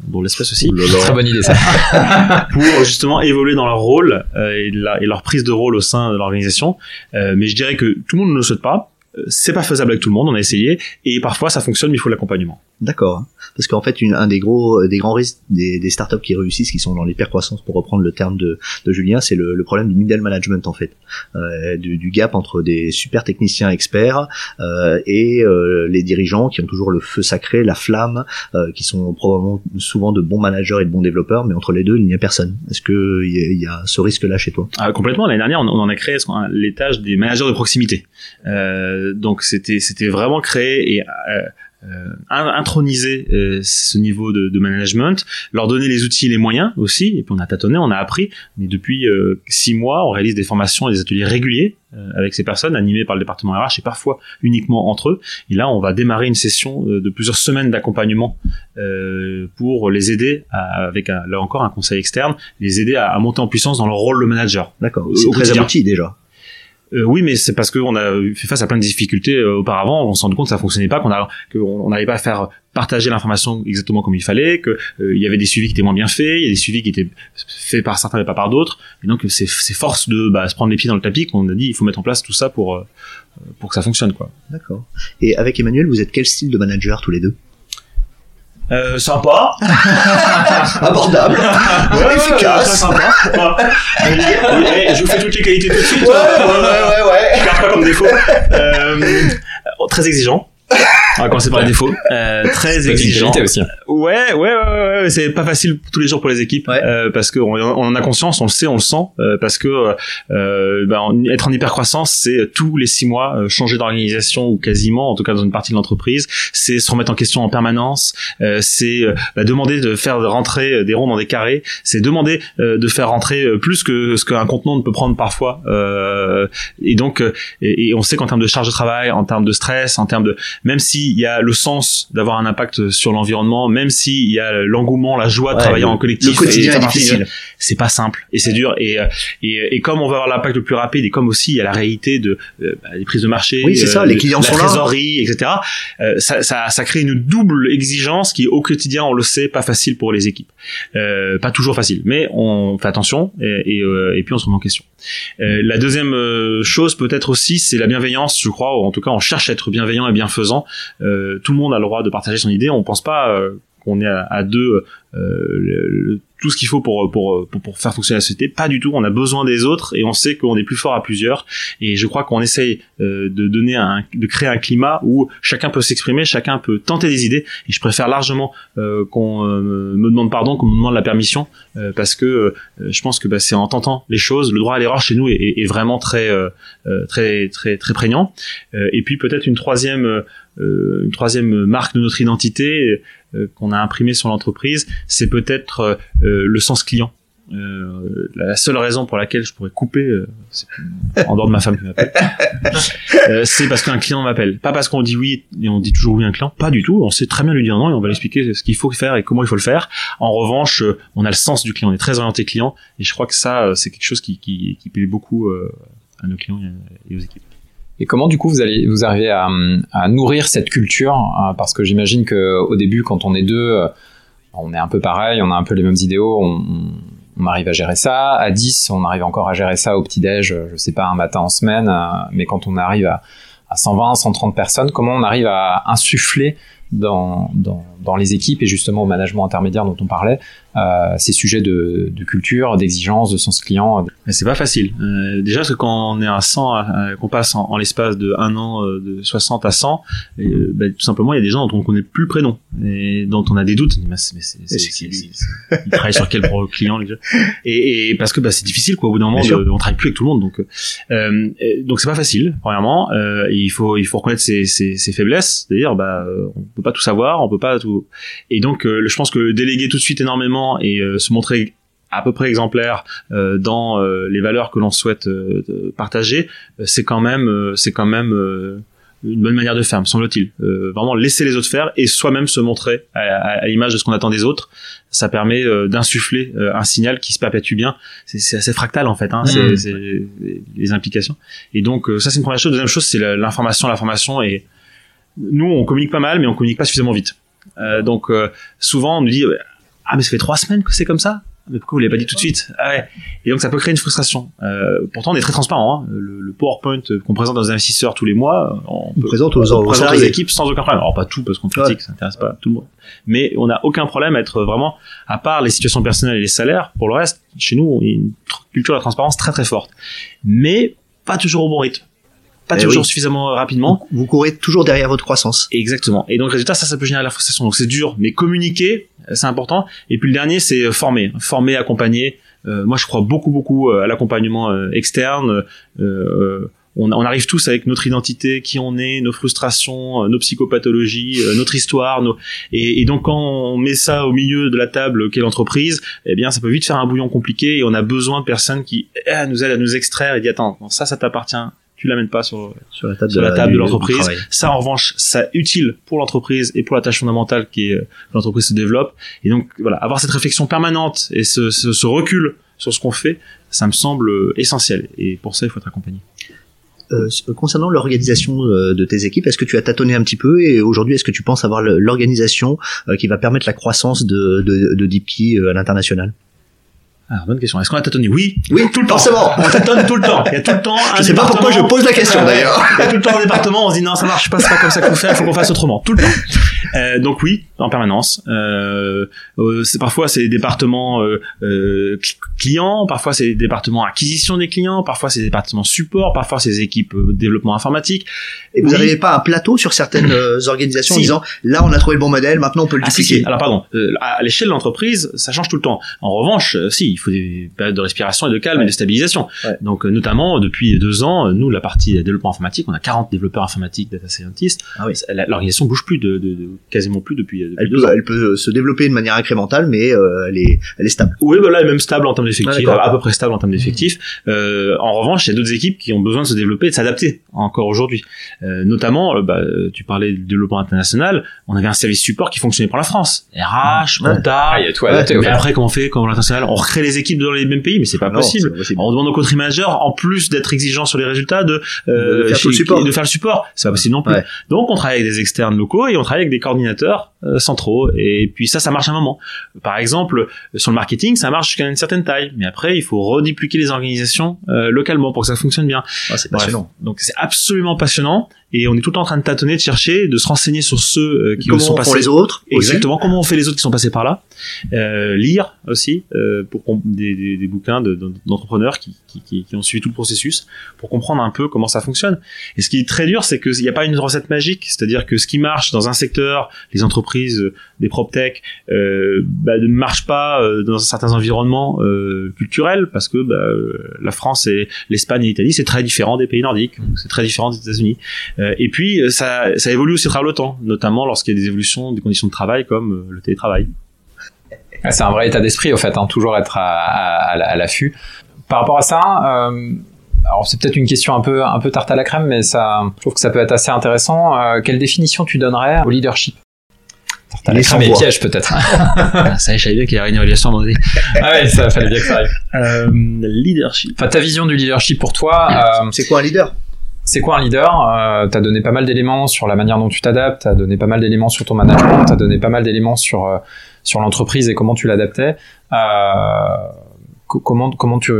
dont l'espèce aussi. Très bonne idée ça. <laughs> pour justement évoluer dans leur rôle et, la, et, leur prise de rôle au sein de l'organisation. mais je dirais que tout le monde ne le souhaite pas c'est pas faisable avec tout le monde, on a essayé, et parfois ça fonctionne, mais il faut l'accompagnement. D'accord. Parce qu'en fait, une, un des gros, euh, des grands risques des, des, startups qui réussissent, qui sont dans l'hypercroissance, pour reprendre le terme de, de Julien, c'est le, le, problème du middle management en fait, euh, du, du, gap entre des super techniciens experts euh, et euh, les dirigeants qui ont toujours le feu sacré, la flamme, euh, qui sont probablement souvent de bons managers et de bons développeurs, mais entre les deux, il n'y a personne. Est-ce que il y, a ce risque-là chez toi? Ah, Complètement. L'année dernière, on, on, en a créé l'étage des managers de proximité. Donc c'était c'était vraiment créé et euh, introniser euh, ce niveau de, de, management, leur donner les outils et les moyens aussi. Et puis on a tâtonné, on a appris. Mais depuis euh, six mois, on réalise des formations et des ateliers réguliers euh, avec ces personnes, animés par le département RH et parfois uniquement entre eux. Et là, on va démarrer une session de plusieurs semaines d'accompagnement pour les aider, à, avec un, là encore un conseil externe, les aider à, à, monter en puissance dans leur rôle de manager. D'accord. C'est très abouti déjà. Euh, oui, mais c'est parce qu'on a fait face à plein de difficultés euh, auparavant. On s'est rendu compte que ça fonctionnait pas, qu'on a qu'on n'arrivait pas à faire partager l'information exactement comme il fallait, que euh, il y avait des suivis qui étaient moins bien faits, il y a des suivis qui étaient faits par certains mais pas par d'autres. Et donc c'est force de bah, se prendre les pieds dans le tapis qu'on a dit il faut mettre en place tout ça pour pour que ça fonctionne quoi. D'accord. Et avec Emmanuel, vous êtes quel style de manager tous les deux? Euh, sympa, <laughs> abordable, ouais, efficace, sympa. Ouais. je vous fais toutes les qualités tout de suite. Ouais, ouais, ouais, ouais, ouais. Je garde pas comme défaut. Euh, très exigeant. On va commencer par les défauts. Euh, très exigeant. aussi. Ouais, ouais, ouais, ouais, c'est pas facile tous les jours pour les équipes euh, parce qu'on on en a conscience, on le sait, on le sent, euh, parce que euh, ben, être en hypercroissance, c'est tous les six mois euh, changer d'organisation ou quasiment, en tout cas dans une partie de l'entreprise, c'est se remettre en question en permanence, euh, c'est bah, demander de faire rentrer des ronds dans des carrés, c'est demander de faire rentrer plus que ce qu'un contenant ne peut prendre parfois. et donc, et, et on sait qu'en termes de charge de travail, en termes de stress, en termes de, même si il y a le sens d'avoir un impact sur l'environnement, même s'il y a l'engouement, la joie de travailler en collectif. Le quotidien est difficile. C'est pas simple et c'est dur. Et, euh, et, et comme on va avoir l'impact le plus rapide et comme aussi il y a la réalité de euh, bah, les prises de marché, oui, c'est ça, les clients la sont trésorerie, etc. Euh, ça, ça, ça, crée une double exigence qui au quotidien, on le sait, pas facile pour les équipes. Euh, pas toujours facile, mais on fait attention et, et, et puis on se remet en question. la deuxième chose peut-être aussi, c'est la bienveillance, je crois, ou en tout cas on cherche à être bienveillant et bienfaisant. Euh, tout le monde a le droit de partager son idée. On pense pas euh, qu'on est à, deux le, tout ce qu'il faut pour, pour, pour, faire fonctionner la société. Pas du tout. On a besoin des autres et on sait qu'on est plus fort à plusieurs. Et je crois qu'on essaye euh, de donner un, de créer un climat où chacun peut s'exprimer, chacun peut tenter des idées. Et je préfère largement euh, qu'on euh, me demande pardon, qu'on me demande la permission, parce que je pense que bah, c'est en tentant les choses. Le droit à l'erreur chez nous est, est, vraiment très, très, très, très prégnant. et puis peut-être une troisième, une troisième marque de notre identité euh, qu'on a imprimé sur l'entreprise, c'est peut-être euh, euh, le sens client. Euh, la seule raison pour laquelle je pourrais couper, euh, en dehors de ma femme qui m'appelle, <laughs> euh, c'est parce qu'un client m'appelle. Pas parce qu'on dit oui et on dit toujours oui à un client, pas du tout. On sait très bien lui dire non et on va l'expliquer ce qu'il faut faire et comment il faut le faire. En revanche, on a le sens du client, on est très orienté client et je crois que ça, c'est quelque chose qui, qui, qui plaît beaucoup à nos clients et aux équipes. Et comment du coup vous allez vous arrivez à, à nourrir cette culture euh, Parce que j'imagine que au début, quand on est deux, euh, on est un peu pareil, on a un peu les mêmes idéaux, on, on arrive à gérer ça. À 10, on arrive encore à gérer ça au petit-déj, je sais pas, un matin en semaine. Euh, mais quand on arrive à, à 120, 130 personnes, comment on arrive à insuffler dans, dans, dans, les équipes et justement au management intermédiaire dont on parlait, euh, ces sujets de, de culture, d'exigence, de sens client. Mais c'est pas facile. Euh, déjà, parce que quand on est à 100, euh, qu'on passe en, l'espace de un an euh, de 60 à 100, et, euh, bah, tout simplement, il y a des gens dont on connaît plus le prénom et dont on a des doutes. Mais c'est, c'est, ils travaillent sur quel client les et, et parce que bah, c'est difficile quoi. Au bout d'un moment, on travaille plus avec tout le monde, donc euh, donc c'est pas facile. Premièrement, il faut il faut reconnaître ses, ses, ses faiblesses. D'ailleurs, bah on peut pas tout savoir, on peut pas tout. Et donc, je pense que déléguer tout de suite énormément et euh, se montrer à peu près exemplaire euh, dans euh, les valeurs que l'on souhaite partager, c'est quand même c'est quand même une bonne manière de faire, me semble-t-il. vraiment laisser les autres faire et soi-même se montrer à, l'image de ce qu'on attend des autres. Ça permet d'insuffler un signal qui se perpétue bien. C'est assez fractal en fait, hein, mmh. c'est les implications. Et donc ça c'est une première chose. Deuxième chose c'est l'information, l'information et nous on communique pas mal mais on communique pas suffisamment vite. Donc souvent on nous dit ah mais ça fait trois semaines que c'est comme ça mais pourquoi vous l'avez pas dit tout de suite? Ah ouais. Et donc ça peut créer une frustration. Euh, pourtant on est très transparent. Hein. Le, le, PowerPoint qu'on présente aux investisseurs tous les mois, on, on présente aux, on présente aux équipes sans aucun problème. Alors pas tout parce qu'on critique, ça intéresse pas tout le monde. Mais on n'a aucun problème à être vraiment, à part les situations personnelles et les salaires, pour le reste, chez nous, y a une culture de la transparence très très forte. Mais pas toujours au bon rythme pas eh toujours suffisamment rapidement. Vous, courez toujours derrière votre croissance. Exactement. Et donc résultat, ça, ça peut générer la frustration. Donc c'est dur, mais communiquer, c'est important. Et puis le dernier, c'est euh, former, former, accompagner. Euh, moi, je crois beaucoup, beaucoup euh, à l'accompagnement externe. On, on, arrive tous avec notre identité, qui on est, nos frustrations, nos psychopathologies, notre histoire. Nos... Et, et, donc quand on met ça au milieu de la table qu'est l'entreprise, eh bien ça peut vite faire un bouillon compliqué et on a besoin de personnes qui eh, nous aident à nous extraire et dire attends ça ça t'appartient tu l'amènes pas sur, sur la table de, la table de l'entreprise. Ça, en revanche, c'est utile pour l'entreprise et pour la tâche fondamentale qui est euh, l'entreprise se développe. Et donc, voilà, avoir cette réflexion permanente et ce, ce, ce recul sur ce qu'on fait, ça me semble euh, essentiel. Et pour ça, il faut être accompagné. Euh, concernant l'organisation euh, de tes équipes, est-ce que tu as tâtonné un petit peu et aujourd'hui est-ce que tu penses avoir l'organisation qui va permettre la croissance de, de, de DeepKey à l'international? Ah, bonne question. Est-ce qu'on a tâtonné? Oui. Oui, tout le temps. Forcément. On <laughs> tâtonne tout le temps. Il y a tout le temps un Je sais pas pourquoi je pose la question d'ailleurs. Il y a tout le temps un département, on se dit non, ça marche pas, c'est pas comme ça qu'on fait, il faut qu'on fasse autrement. Tout le temps. Euh, donc oui, en permanence. Euh, euh, c'est parfois c'est des départements euh, euh clients, parfois c'est des départements acquisition des clients, parfois c'est des départements support, parfois c'est des équipes euh, développement informatique. Et vous n'avez pas un plateau sur certaines organisations en disant là on a trouvé le bon modèle, maintenant on peut le ah, dupliquer. Alors pardon, à l'échelle de l'entreprise, ça change tout le temps. En revanche, si il faut des périodes de respiration et de calme et de stabilisation. Donc notamment depuis deux ans, nous la partie développement informatique, on a 40 développeurs informatiques, data scientists. Ah oui. L'organisation bouge plus de, de, de quasiment plus depuis, depuis elle, peut, elle peut se développer de manière incrémentale, mais euh, elle est elle est stable. Oui, voilà, elle est même stable en termes d'effectifs, à, peu près stable en termes d'effectifs. Euh, en revanche, il y a d'autres équipes qui ont besoin de se développer et de s'adapter encore aujourd'hui. Euh, notamment, euh, bah, tu parlais du développement international, on avait un service support qui fonctionnait pour la France, RH, compta. Ah, il y a tout adapté. mais après, comment on fait quand l'international On recrée les équipes dans les mêmes pays, mais c'est pas, possible. On demande aux country managers, en plus d'être exigeants sur les résultats, de, de, faire, le support. de faire le support. C'est pas possible non plus. Donc, on travaille avec des externes locaux et on travaille avec des coordinateurs euh, centraux et puis ça ça marche un moment par exemple sur le marketing ça marche jusqu'à une certaine taille mais après il faut redipliquer les organisations euh, localement pour que ça fonctionne bien Ah, c'est passionnant. donc c'est absolument passionnant et on est tout le temps en train de tâtonner de chercher de se renseigner sur ceux euh, qui Comment sont passés les autres aussi Exactement. Comment on fait les autres qui sont passés par là euh, Lire aussi euh, pour des, des, des bouquins de- de- d'entrepreneurs qui, qui, qui, qui ont suivi tout le processus pour comprendre un peu comment ça fonctionne. Et ce qui est très dur, c'est qu'il n'y a pas une recette magique. C'est-à-dire que ce qui marche dans un secteur, les entreprises, euh, des proptech, euh, bah, ne marche pas euh, dans certains environnements euh, culturels parce que bah, la France et l'Espagne et l'Italie, c'est très différent des pays nordiques. C'est très différent des États-Unis. Et puis ça, évolue aussi à travers le temps, notamment lorsqu'il y a des évolutions des conditions de travail comme le télétravail. Ah, C'est un vrai état d'esprit, au fait, hein, toujours être à, à- à la- à l'affût. Par rapport à ça, alors c'est peut-être une question un peu, un peu tarte à la crème, mais ça, je trouve que ça peut être assez intéressant. Quelle définition tu donnerais au leadership? Tarte à Il la est crème sans et voix. piège, peut-être. <laughs> Ah, ça, je savais bien qu'il y avait une évaluation à un moment donné. ah ouais, ça <laughs> fallait bien que ça arrive. Euh, leadership. Enfin, ta vision du leadership pour toi, euh, C'est quoi un leader? c'est quoi un leader? Euh, T'as donné pas mal d'éléments sur la manière dont tu t'adaptes, t'as donné pas mal d'éléments sur ton management, t'as donné pas mal d'éléments sur euh, sur l'entreprise et comment tu l'adaptais. Euh, co- comment comment tu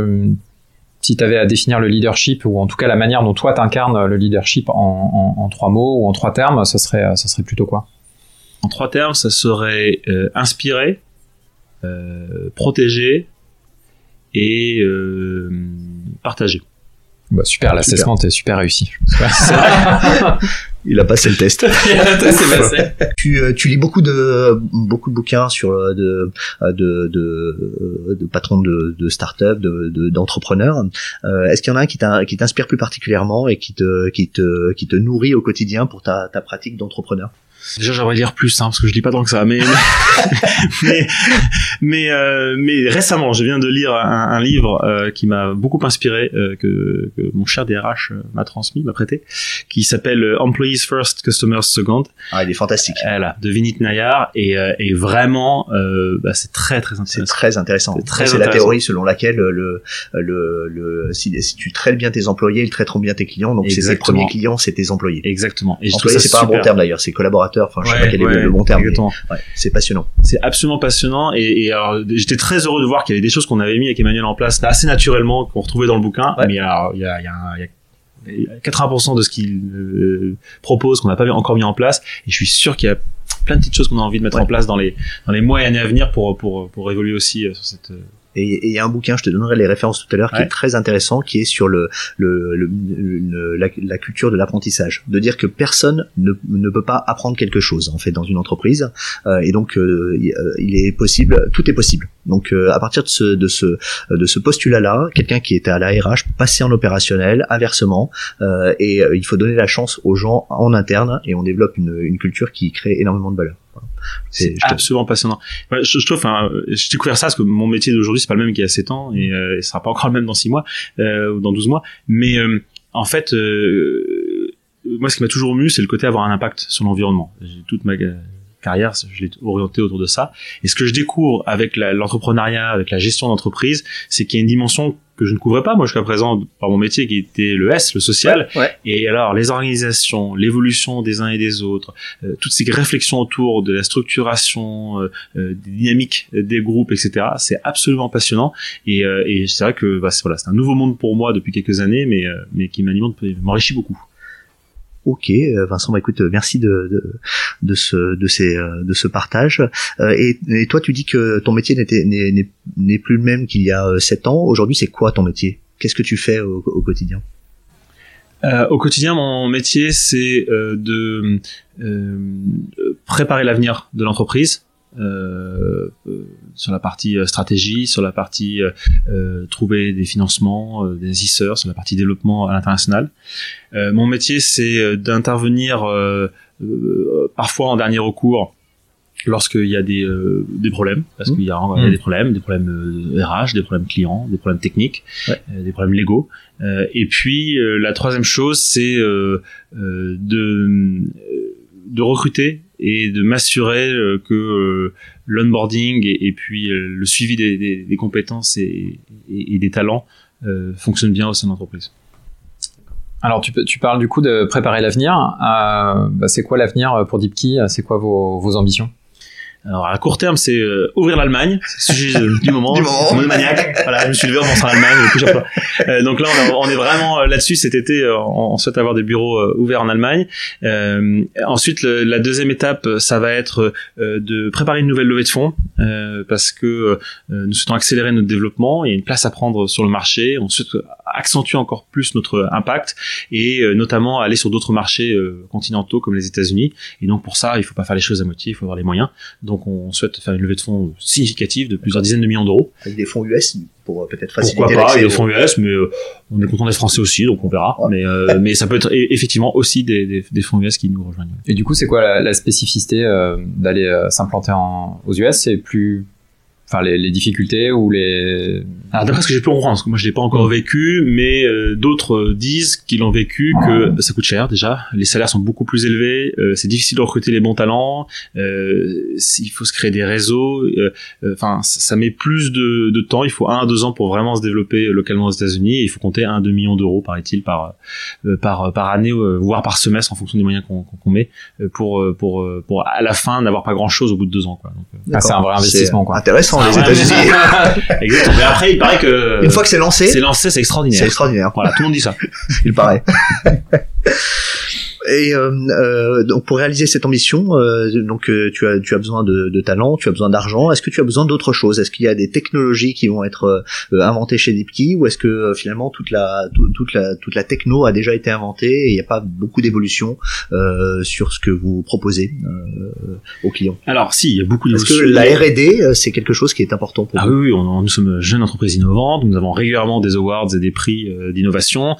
si tu avais à définir le leadership ou en tout cas la manière dont toi t'incarnes le leadership en, en, en trois mots ou en trois termes, ça serait ça serait plutôt quoi? En trois termes, ça serait euh, inspirer, euh, protéger et euh, partager. bah, Super, l'assessment est super réussi. <laughs> Il a passé le test. <laughs> Passé. tu, euh, tu lis beaucoup de beaucoup de bouquins sur euh, de euh, de de, de patrons de, de start-up, de de- d'entrepreneurs. Est-ce qu'il y en a un qui t'in- qui t'inspire plus particulièrement et qui te qui te qui te nourrit au quotidien pour ta ta pratique d'entrepreneur? Déjà, j'aimerais lire plus, hein, parce que je lis pas tant que ça. Mais <laughs> mais mais, euh, mais récemment, je viens de lire un, un livre euh, qui m'a beaucoup inspiré, euh, que, que mon cher DRH euh, m'a transmis, m'a prêté, qui s'appelle euh, Employees First, Customers Second. Ah, il est fantastique. Voilà, de Vinit Nayar, et, euh, et vraiment, euh, bah, c'est très très C'est intéressant. très intéressant. C'est C'est la théorie selon laquelle le, le, le, si, si tu traites bien tes employés, ils traiteront bien tes clients. Donc, c'est tes premiers clients, c'est tes employés. Exactement. Et je ça c'est pas un bon terme d'ailleurs, c'est collaborateur. Enfin, je sais pas quel est le- ouais, le bon terme. ouais, c'est passionnant. C'est absolument passionnant et, et alors j'étais très heureux de voir qu'il y avait des choses qu'on avait mis avec Emmanuel en place assez naturellement qu'on retrouvait dans le bouquin. Mais alors il y a, il y a un- il y a il y a 80% de ce qu'il euh, propose qu'on n'a pas encore mis en place et je suis sûr qu'il y a plein de petites choses qu'on a envie de mettre Ouais. en place dans les dans les mois et années à venir pour pour pour évoluer aussi euh, sur cette euh, Et il y a un bouquin, je te donnerai les références tout à l'heure, qui est très intéressant, qui est sur le, le, le- une- la, la culture de l'apprentissage, de dire que personne ne, ne peut pas apprendre quelque chose en fait dans une entreprise, euh, et donc euh, il euh, est possible, tout est possible. Donc euh, à partir de ce de ce de ce postulat-là, quelqu'un qui était à la RH peut passer en opérationnel, inversement, euh, et euh, il faut donner la chance aux gens en interne, et on développe une, une culture qui crée énormément de valeur. Voilà. C'est absolument passionnant. Je, je trouve, enfin, euh, j'ai découvert ça parce que mon métier d'aujourd'hui c'est pas le même qu'il y a 7 ans et, euh, et sera pas encore le même dans 6 mois euh, ou dans 12 mois. Mais euh, en fait, moi, ce qui m'a toujours mu, c'est le côté avoir un impact sur l'environnement. J'ai toute ma carrière, je l'ai orienté autour de ça. Et ce que je découvre avec l'entrepreneuriat, avec la gestion d'entreprise, c'est qu'il y a une dimension que je ne couvrais pas moi jusqu'à présent par mon métier qui était le S, le social. Ouais. Et alors les organisations, l'évolution des uns et des autres, euh, toutes ces réflexions autour de la structuration, euh, euh, des dynamiques des groupes, etc. C'est absolument passionnant. Et, euh, et c'est vrai que bah, c'est voilà, c'est un nouveau monde pour moi depuis quelques années, mais euh, mais qui m'alimente, m'enrichit beaucoup. Ok, euh, Vincent, bah écoute, merci de, euh, ce partage. Euh, et, toi, tu dis que ton métier n'est plus le même qu'il y a sept ans. Aujourd'hui, c'est quoi ton métier? Qu'est-ce que tu fais au, quotidien? Au quotidien, mon métier, c'est de préparer l'avenir de l'entreprise. Euh, euh, sur la partie euh, stratégie, sur la partie euh, trouver des financements, euh, des investisseurs, sur la partie développement à l'international. Euh, mon métier, c'est d'intervenir euh, euh, parfois en dernier recours lorsqu'il y a des, euh, des problèmes, parce Mmh. qu'il y a, il y a des problèmes, des problèmes euh, RH, des problèmes clients, des problèmes techniques, Ouais. euh, des problèmes légaux. Euh, et puis euh, la troisième chose, c'est euh, euh, de, de recruter et de m'assurer euh, que euh, l'onboarding et, puis euh, le suivi des, compétences et, des talents euh, fonctionne bien au sein de l'entreprise. Alors tu, parles du coup de préparer l'avenir. Bah, c'est quoi l'avenir pour DeepKey C'est quoi vos ambitions? Alors à court terme, c'est euh, ouvrir l'Allemagne, c'est le sujet du moment. <laughs> du moment. maniaque. Voilà, je me suis levé en pensant à l'Allemagne plusieurs fois. Euh, donc là, on, est vraiment euh, là-dessus. Cet été, euh, on, souhaite avoir des bureaux ouverts en Allemagne. ensuite, la deuxième étape, ça va être de préparer une nouvelle levée de fonds parce que nous souhaitons accélérer notre développement. Il y a une place à prendre sur le marché. On souhaite accentuer encore plus notre impact et notamment aller sur d'autres marchés continentaux comme les États-Unis. Et donc pour ça, il faut pas faire les choses à moitié, il faut avoir les moyens. Donc on souhaite faire une levée de fonds significative de plusieurs dizaines de millions d'euros. Avec des fonds US pour euh, peut-être faciliter Pourquoi pas, avec des fonds US, mais euh, on est content d'être français aussi, donc on verra. Mais, euh, mais ça peut être effectivement aussi des, des, fonds US qui nous rejoignent. Et du coup, c'est quoi la, spécificité d'aller s'implanter aux US C'est plus enfin les, les, difficultés ou les alors d'après ce que j'ai pu comprendre parce que moi je l'ai pas encore mm. vécu mais euh, d'autres disent qu'ils l'ont vécu que ça coûte cher déjà. Les salaires sont beaucoup plus élevés euh, c'est difficile de recruter les bons talents euh, il faut se créer des réseaux euh, enfin ça, met plus de, de, temps. Il faut un à deux ans pour vraiment se développer localement aux États-Unis. Il faut compter un deux millions d'euros paraît-il par par par année voire par semestre en fonction des moyens qu'on qu'on met pour pour pour à la fin n'avoir pas grand chose au bout de deux ans quoi. Donc, ah, c'est un vrai investissement quoi. intéressant les États-Unis. <laughs> Exactement. Mais après, il paraît que une fois que c'est lancé, c'est lancé, c'est extraordinaire. C'est extraordinaire. Voilà, tout le monde dit ça. il paraît. <laughs> Et euh, euh, donc pour réaliser cette ambition, euh, donc euh, tu as tu as besoin de, de talent, tu as besoin d'argent. Est-ce que tu as besoin d'autre chose? Est-ce qu'il y a des technologies qui vont être euh, inventées chez DeepKey ou est-ce que finalement toute la toute la toute la techno a déjà été inventée et il n'y a pas beaucoup d'évolution sur ce que vous proposez aux clients? Alors si, il y a beaucoup d'évolution. Est-ce que la R&D c'est quelque chose qui est important pour ah vous oui, oui on, nous sommes jeune entreprise innovante, nous avons régulièrement des awards et des prix d'innovation.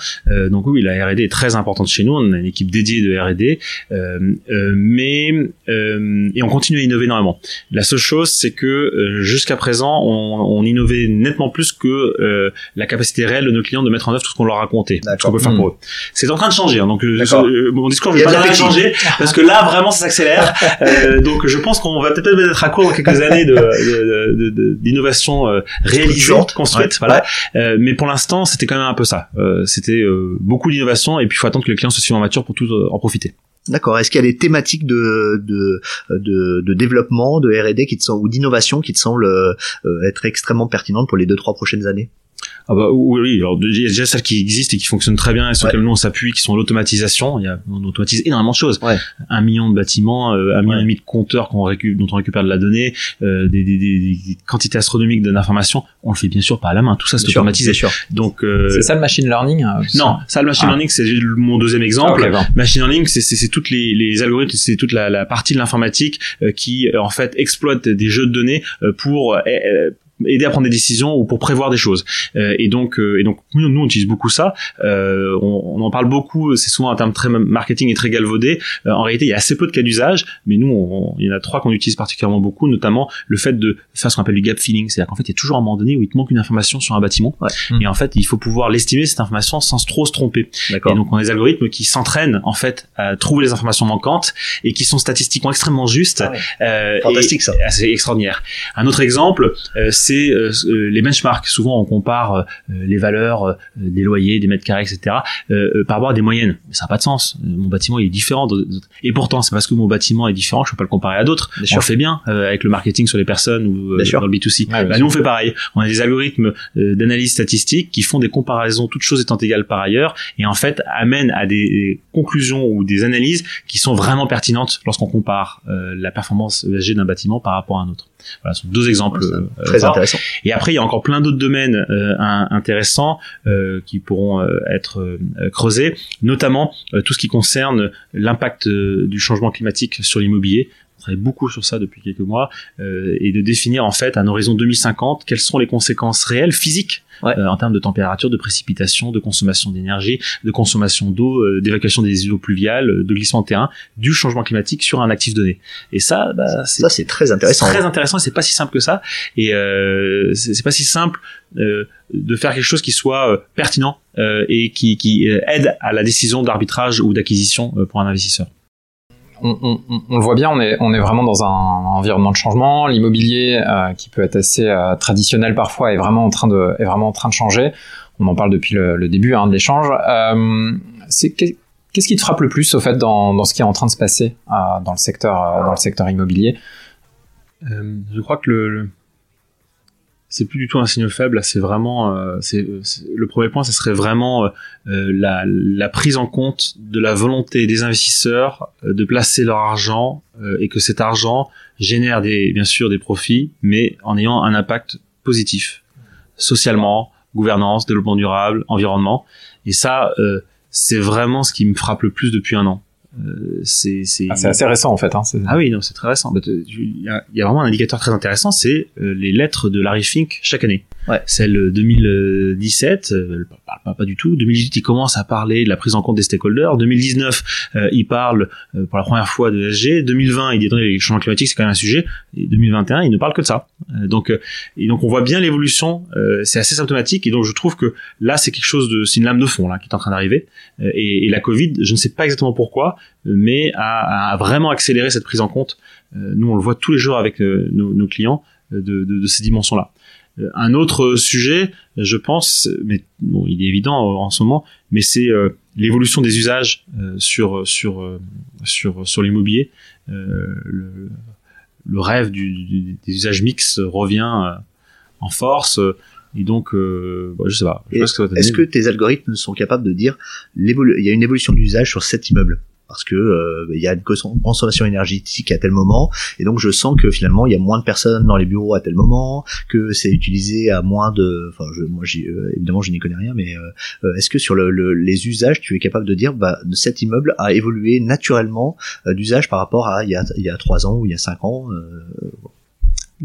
donc oui, la R&D est très importante chez nous. On a une équipe dédiée de R&D, euh, euh, mais euh, et on continue à innover énormément. La seule chose, c'est que jusqu'à présent, on, on, innovait nettement plus que la capacité réelle de nos clients de mettre en œuvre tout ce qu'on leur a raconté, ce qu'on peut faire pour eux. C'est en train de changer. Hein, donc mon discours, je vais pas changer parce que là, vraiment, ça s'accélère. <laughs> donc je pense qu'on va peut-être mettre à court dans quelques années de d'innovation réalisée, construite, voilà. mais pour l'instant, c'était quand même un peu ça. c'était beaucoup d'innovation et puis il faut attendre que les clients soient suffisamment matures pour tout en profiter. D'accord. Est-ce qu'il y a des thématiques de de, de, de développement, de R&D qui te sont, ou d'innovation qui te semblent euh, être extrêmement pertinentes pour les deux trois prochaines années? Ah bah oui, alors il y a déjà celles qui existent et qui fonctionnent très bien et sur lesquelles nous on s'appuie, qui sont l'automatisation. Il y a, on automatise énormément de choses. Un million de bâtiments, euh, un million et demi de compteurs qu'on récupère, dont on récupère de la donnée, euh, des, des, des, quantités astronomiques d'informations. On le fait bien sûr pas à la main. Tout ça c'est automatisé. Sûr. Donc euh, c'est ça le machine learning. Hein, non, ça le machine ah. learning c'est mon deuxième exemple. machine learning c'est toutes les, les algorithmes, c'est toute la, la, partie de l'informatique qui en fait exploite des jeux de données pour aider à prendre des décisions ou pour prévoir des choses. Euh, et donc, euh, et donc nous, nous, on utilise beaucoup ça. Euh, on, on, en parle beaucoup. C'est souvent un terme très marketing et très galvaudé. en réalité, il y a assez peu de cas d'usage, mais nous, on, il y en a trois qu'on utilise particulièrement beaucoup, notamment le fait de faire ce qu'on appelle du gap filling, c'est-à-dire qu'en fait, il y a toujours un moment donné où il te manque une information sur un bâtiment, et en fait, il faut pouvoir l'estimer cette information sans trop se tromper. Et donc, on a des algorithmes qui s'entraînent en fait à trouver les informations manquantes et qui sont statistiquement extrêmement justes. Ah Fantastique ça. C'est extraordinaire. Un autre exemple, c'est euh, euh, les benchmarks. Souvent, on compare euh, les valeurs des loyers, des mètres carrés, etc. par rapport à des moyennes. Mais ça n'a pas de sens. Mon bâtiment il est différent. Et pourtant, c'est parce que mon bâtiment est différent, je peux pas le comparer à d'autres. On le fait bien avec le marketing sur les personnes ou dans le B2C. bah, nous, on fait pareil. On a des algorithmes d'analyse statistique qui font des comparaisons, toutes choses étant égales par ailleurs, et en fait amènent à des conclusions ou des analyses qui sont vraiment pertinentes lorsqu'on compare la performance ESG d'un bâtiment par rapport à un autre. Voilà, ce sont deux exemples très intéressants. Et après, il y a encore plein d'autres domaines euh, intéressants euh, qui pourront euh, être creusés, notamment tout ce qui concerne l'impact du changement climatique sur l'immobilier. On travaille beaucoup sur ça depuis quelques mois, et de définir en fait à un horizon 2050 quelles sont les conséquences réelles physiques euh, en termes de température, de précipitation, de consommation d'énergie, de consommation d'eau, euh, d'évacuation des îlots pluviales, de glissement de terrain, du changement climatique sur un actif donné. Et ça, bah, ça c'est très intéressant. Très intéressant. C'est pas si simple que ça, et euh, c'est pas si simple de faire quelque chose qui soit pertinent et qui, qui aide à la décision d'arbitrage ou d'acquisition pour un investisseur on, le voit bien, on est, vraiment dans un, environnement de changement. L'immobilier, euh, qui peut être assez euh, traditionnel parfois, est vraiment en train de, changer. On en parle depuis le, début hein, de l'échange. Euh, qu'est-ce qui te frappe le plus au fait dans, ce qui est en train de se passer dans le secteur dans le secteur immobilier? Je crois que le c'est plus du tout un signe faible. C'est vraiment, euh, c'est le premier point, ce serait vraiment euh, la, la, prise en compte de la volonté des investisseurs de placer leur argent et que cet argent génère des, bien sûr des profits, mais en ayant un impact positif socialement, gouvernance, développement durable, environnement. Et ça, c'est vraiment ce qui me frappe le plus depuis un an. Euh, c'est ah, assez récent en fait. Hein, ah oui, non, c'est très récent. Il y, a, y a vraiment un indicateur très intéressant, c'est euh, les lettres de Larry Fink chaque année. Ouais. Celle 2017, euh, parle pas, pas, du tout. 2018, il commence à parler de la prise en compte des stakeholders. 2019, euh, il parle euh, pour la première fois de SG. 2020, il dit que les changements climatiques, c'est quand même un sujet. Et 2021, il ne parle que de ça. donc, et donc, on voit bien l'évolution. c'est assez symptomatique. Et donc, je trouve que là, c'est quelque chose de, c'est une lame de fond là qui est en train d'arriver. Et, et, la Covid, je ne sais pas exactement pourquoi, mais a vraiment accéléré cette prise en compte. nous, on le voit tous les jours avec nos, nos, clients de, de, de ces dimensions-là. Euh, un autre sujet, je pense, mais bon, il est évident en ce moment, mais c'est euh, l'évolution des usages euh, sur sur sur sur l'immobilier. Le, le, rêve du, des usages mixtes revient en force. Et donc, euh, je sais pas. Est-ce que tes algorithmes sont capables de dire il y a une évolution d'usage sur cet immeuble? Parce que euh, il y a une consommation énergétique à tel moment et donc je sens que finalement il y a moins de personnes dans les bureaux à tel moment que c'est utilisé à moins de enfin je, moi euh, évidemment je n'y connais rien mais euh, est-ce que sur le, les usages tu es capable de dire bah cet immeuble a évolué naturellement d'usage par rapport à il y a il y a trois ans ou il y a cinq ans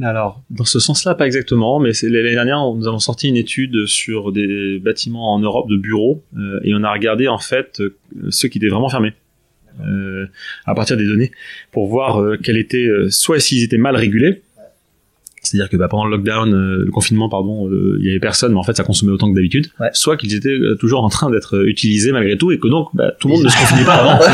alors, dans ce sens-là, pas exactement, mais l'année dernière, nous avons sorti une étude sur des bâtiments en Europe de bureaux, et on a regardé en fait ceux qui étaient vraiment fermés euh, à partir des données pour voir euh, quel était euh, soit s'ils étaient mal régulés c'est-à-dire que bah, pendant le lockdown, le confinement, pardon, il y avait personne, mais en fait ça consommait autant que d'habitude. Soit qu'ils étaient toujours en train d'être utilisés malgré tout, et que donc bah, tout le monde ne se <laughs> confinait pas avant,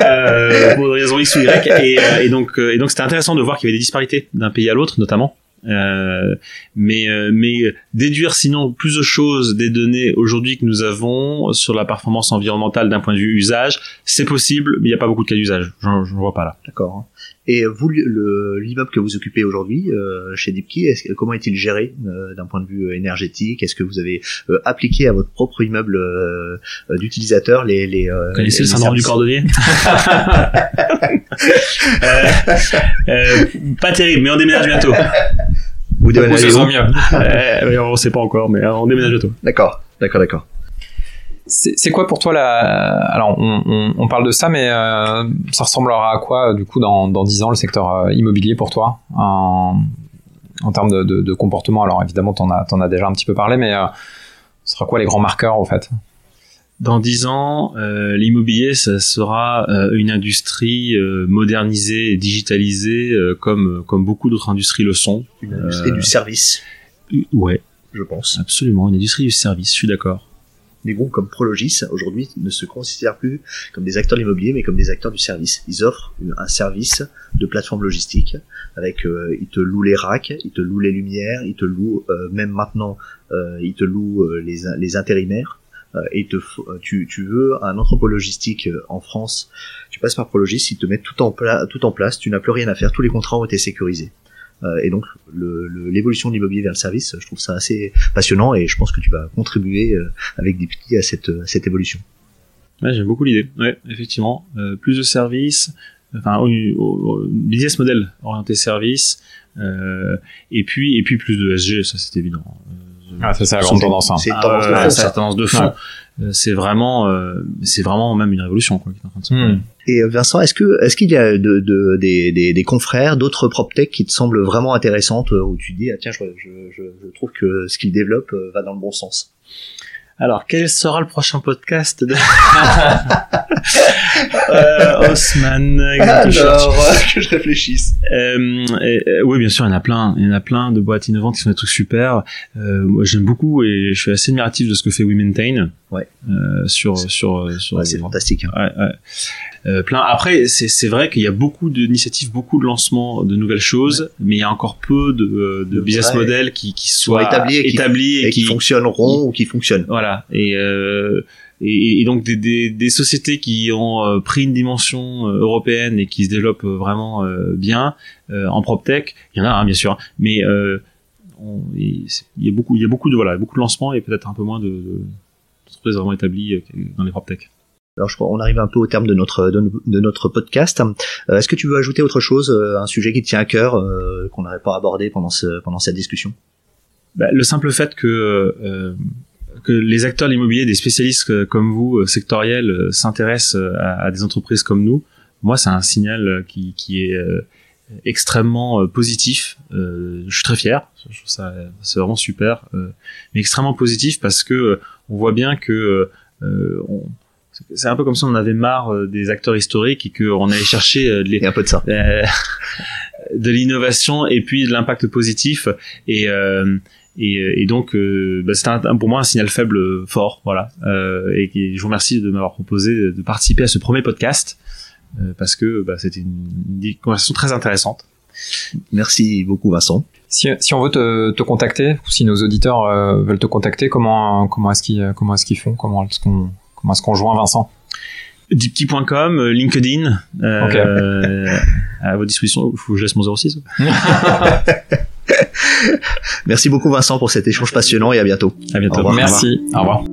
euh, pour des raisons X ou Y. Et, et donc, et donc c'était intéressant de voir qu'il y avait des disparités d'un pays à l'autre, notamment. Euh, mais euh, mais déduire sinon plus de choses des données aujourd'hui que nous avons sur la performance environnementale d'un point de vue usage, c'est possible, mais il n'y a pas beaucoup de cas d'usage. Je ne vois pas là. D'accord. Et vous, l'immeuble que vous occupez aujourd'hui euh, chez Deepkey, est comment est-il géré euh, d'un point de vue énergétique? Est-ce que vous avez euh, appliqué à votre propre immeuble d'utilisateur les les Vous connaissez le syndrome du cordonnier? <laughs> Pas terrible, mais on déménage bientôt. Vous déménagez où? mieux. on sait pas encore, mais on déménage bientôt. D'accord, d'accord, d'accord. C'est quoi pour toi la Alors on, on, on, parle de ça, mais euh, ça ressemblera à quoi du coup dans, dans 10 ans le secteur euh, immobilier pour toi? En, en termes de, de, de, comportement Alors évidemment t'en as en as déjà un petit peu parlé, mais euh, ce sera quoi les grands marqueurs au fait? Dans dix ans, euh, l'immobilier, ça sera euh, une industrie euh, modernisée et digitalisée comme, comme beaucoup d'autres industries le sont. Une industrie du service. Ouais. Je pense. Absolument, une industrie du service, je suis d'accord des groupes comme Prologis aujourd'hui ne se considèrent plus comme des acteurs de l'immobilier mais comme des acteurs du service. Ils offrent un service de plateforme logistique avec euh, ils te louent les racks, ils te louent les lumières, ils te louent euh, même maintenant euh, ils te louent les, les intérimaires et tu, tu veux un entrepôt logistique en France, tu passes par Prologis, ils te mettent tout en, tout en place, tu n'as plus rien à faire, tous les contrats ont été sécurisés. Euh, et donc l'évolution de l'immobilier vers le service, je trouve ça assez passionnant et je pense que tu vas contribuer euh, avec des petits à cette, cette évolution. Ouais, j'aime beaucoup l'idée. Ouais, effectivement, euh, plus de services, enfin business model orienté service, euh, et puis et puis plus de SG, ça c'est évident. Ah, ça c'est la grande tendance. Hein. C'est une tendance de fond. C'est tendance de fond. c'est vraiment c'est vraiment même une révolution quoi qui est en train de se hmm. Et euh, Vincent, est-ce que est-ce qu'il y a de, de, des, des, des confrères, d'autres PropTech qui te semblent vraiment intéressantes euh, où tu dis ah tiens je, je, je trouve que ce qu'ils développent euh, va dans le bon sens? Alors, quel sera le prochain podcast de <laughs> euh, Osman Alors, que je réfléchisse. Euh, oui, bien sûr, il y en a plein. Il y en a plein de boîtes innovantes qui sont des trucs super. Euh, moi, j'aime beaucoup et je suis assez admiratif de ce que fait WeMaintain. Ouais. Euh, sur sur sur. Ouais, c'est fantastique. Hein. Ouais, ouais. Euh, plein. Après, c'est vrai qu'il y a beaucoup d'initiatives, beaucoup de lancements de nouvelles choses, mais il y a encore peu de, euh, de business models qui, qui soient établis et, qui, et, qui, fonctionneront ou qui fonctionnent. Voilà. Et euh, et, et, donc des, des, des, sociétés qui ont pris une dimension européenne et qui se développent vraiment bien en proptech, il y en a hein, bien sûr, mais il y a beaucoup, il y a beaucoup de voilà, beaucoup de lancements et peut-être un peu moins de, de d'entreprises vraiment établies dans les proptech. Alors je crois on arrive un peu au terme de notre de, notre podcast. Euh, est-ce que tu veux ajouter autre chose, euh, un sujet qui te tient à cœur euh, qu'on n'aurait pas abordé pendant ce pendant cette discussion? Bah, Le simple fait que que les acteurs de l'immobilier, des spécialistes comme vous, sectoriels, s'intéressent à, des entreprises comme nous, moi c'est un signal qui qui est extrêmement positif. je suis très fier. Je trouve ça c'est vraiment super, mais extrêmement positif parce que on voit bien que on, c'est un peu comme si on avait marre euh, des acteurs historiques et qu'on allait chercher euh, les, un peu de ça. <laughs> Euh, de l'innovation et puis de l'impact positif. Et et, et, donc bah, c'est pour moi un signal faible fort voilà. Et, je vous remercie de m'avoir proposé de participer à ce premier podcast parce que bah, c'était une, conversation très intéressante merci beaucoup Vincent si, si on veut te, te, contacter ou si nos auditeurs veulent te contacter comment comment est-ce qu'ils comment est-ce qu'ils font? Comment est-ce qu'on Comment est-ce qu'on joint Vincent? Dipkey.com, euh, LinkedIn, euh, <laughs> à votre disposition. Il faut que je laisse mon 06. <laughs> Merci beaucoup Vincent pour cet échange passionnant et à bientôt. À bientôt. Merci. Au revoir.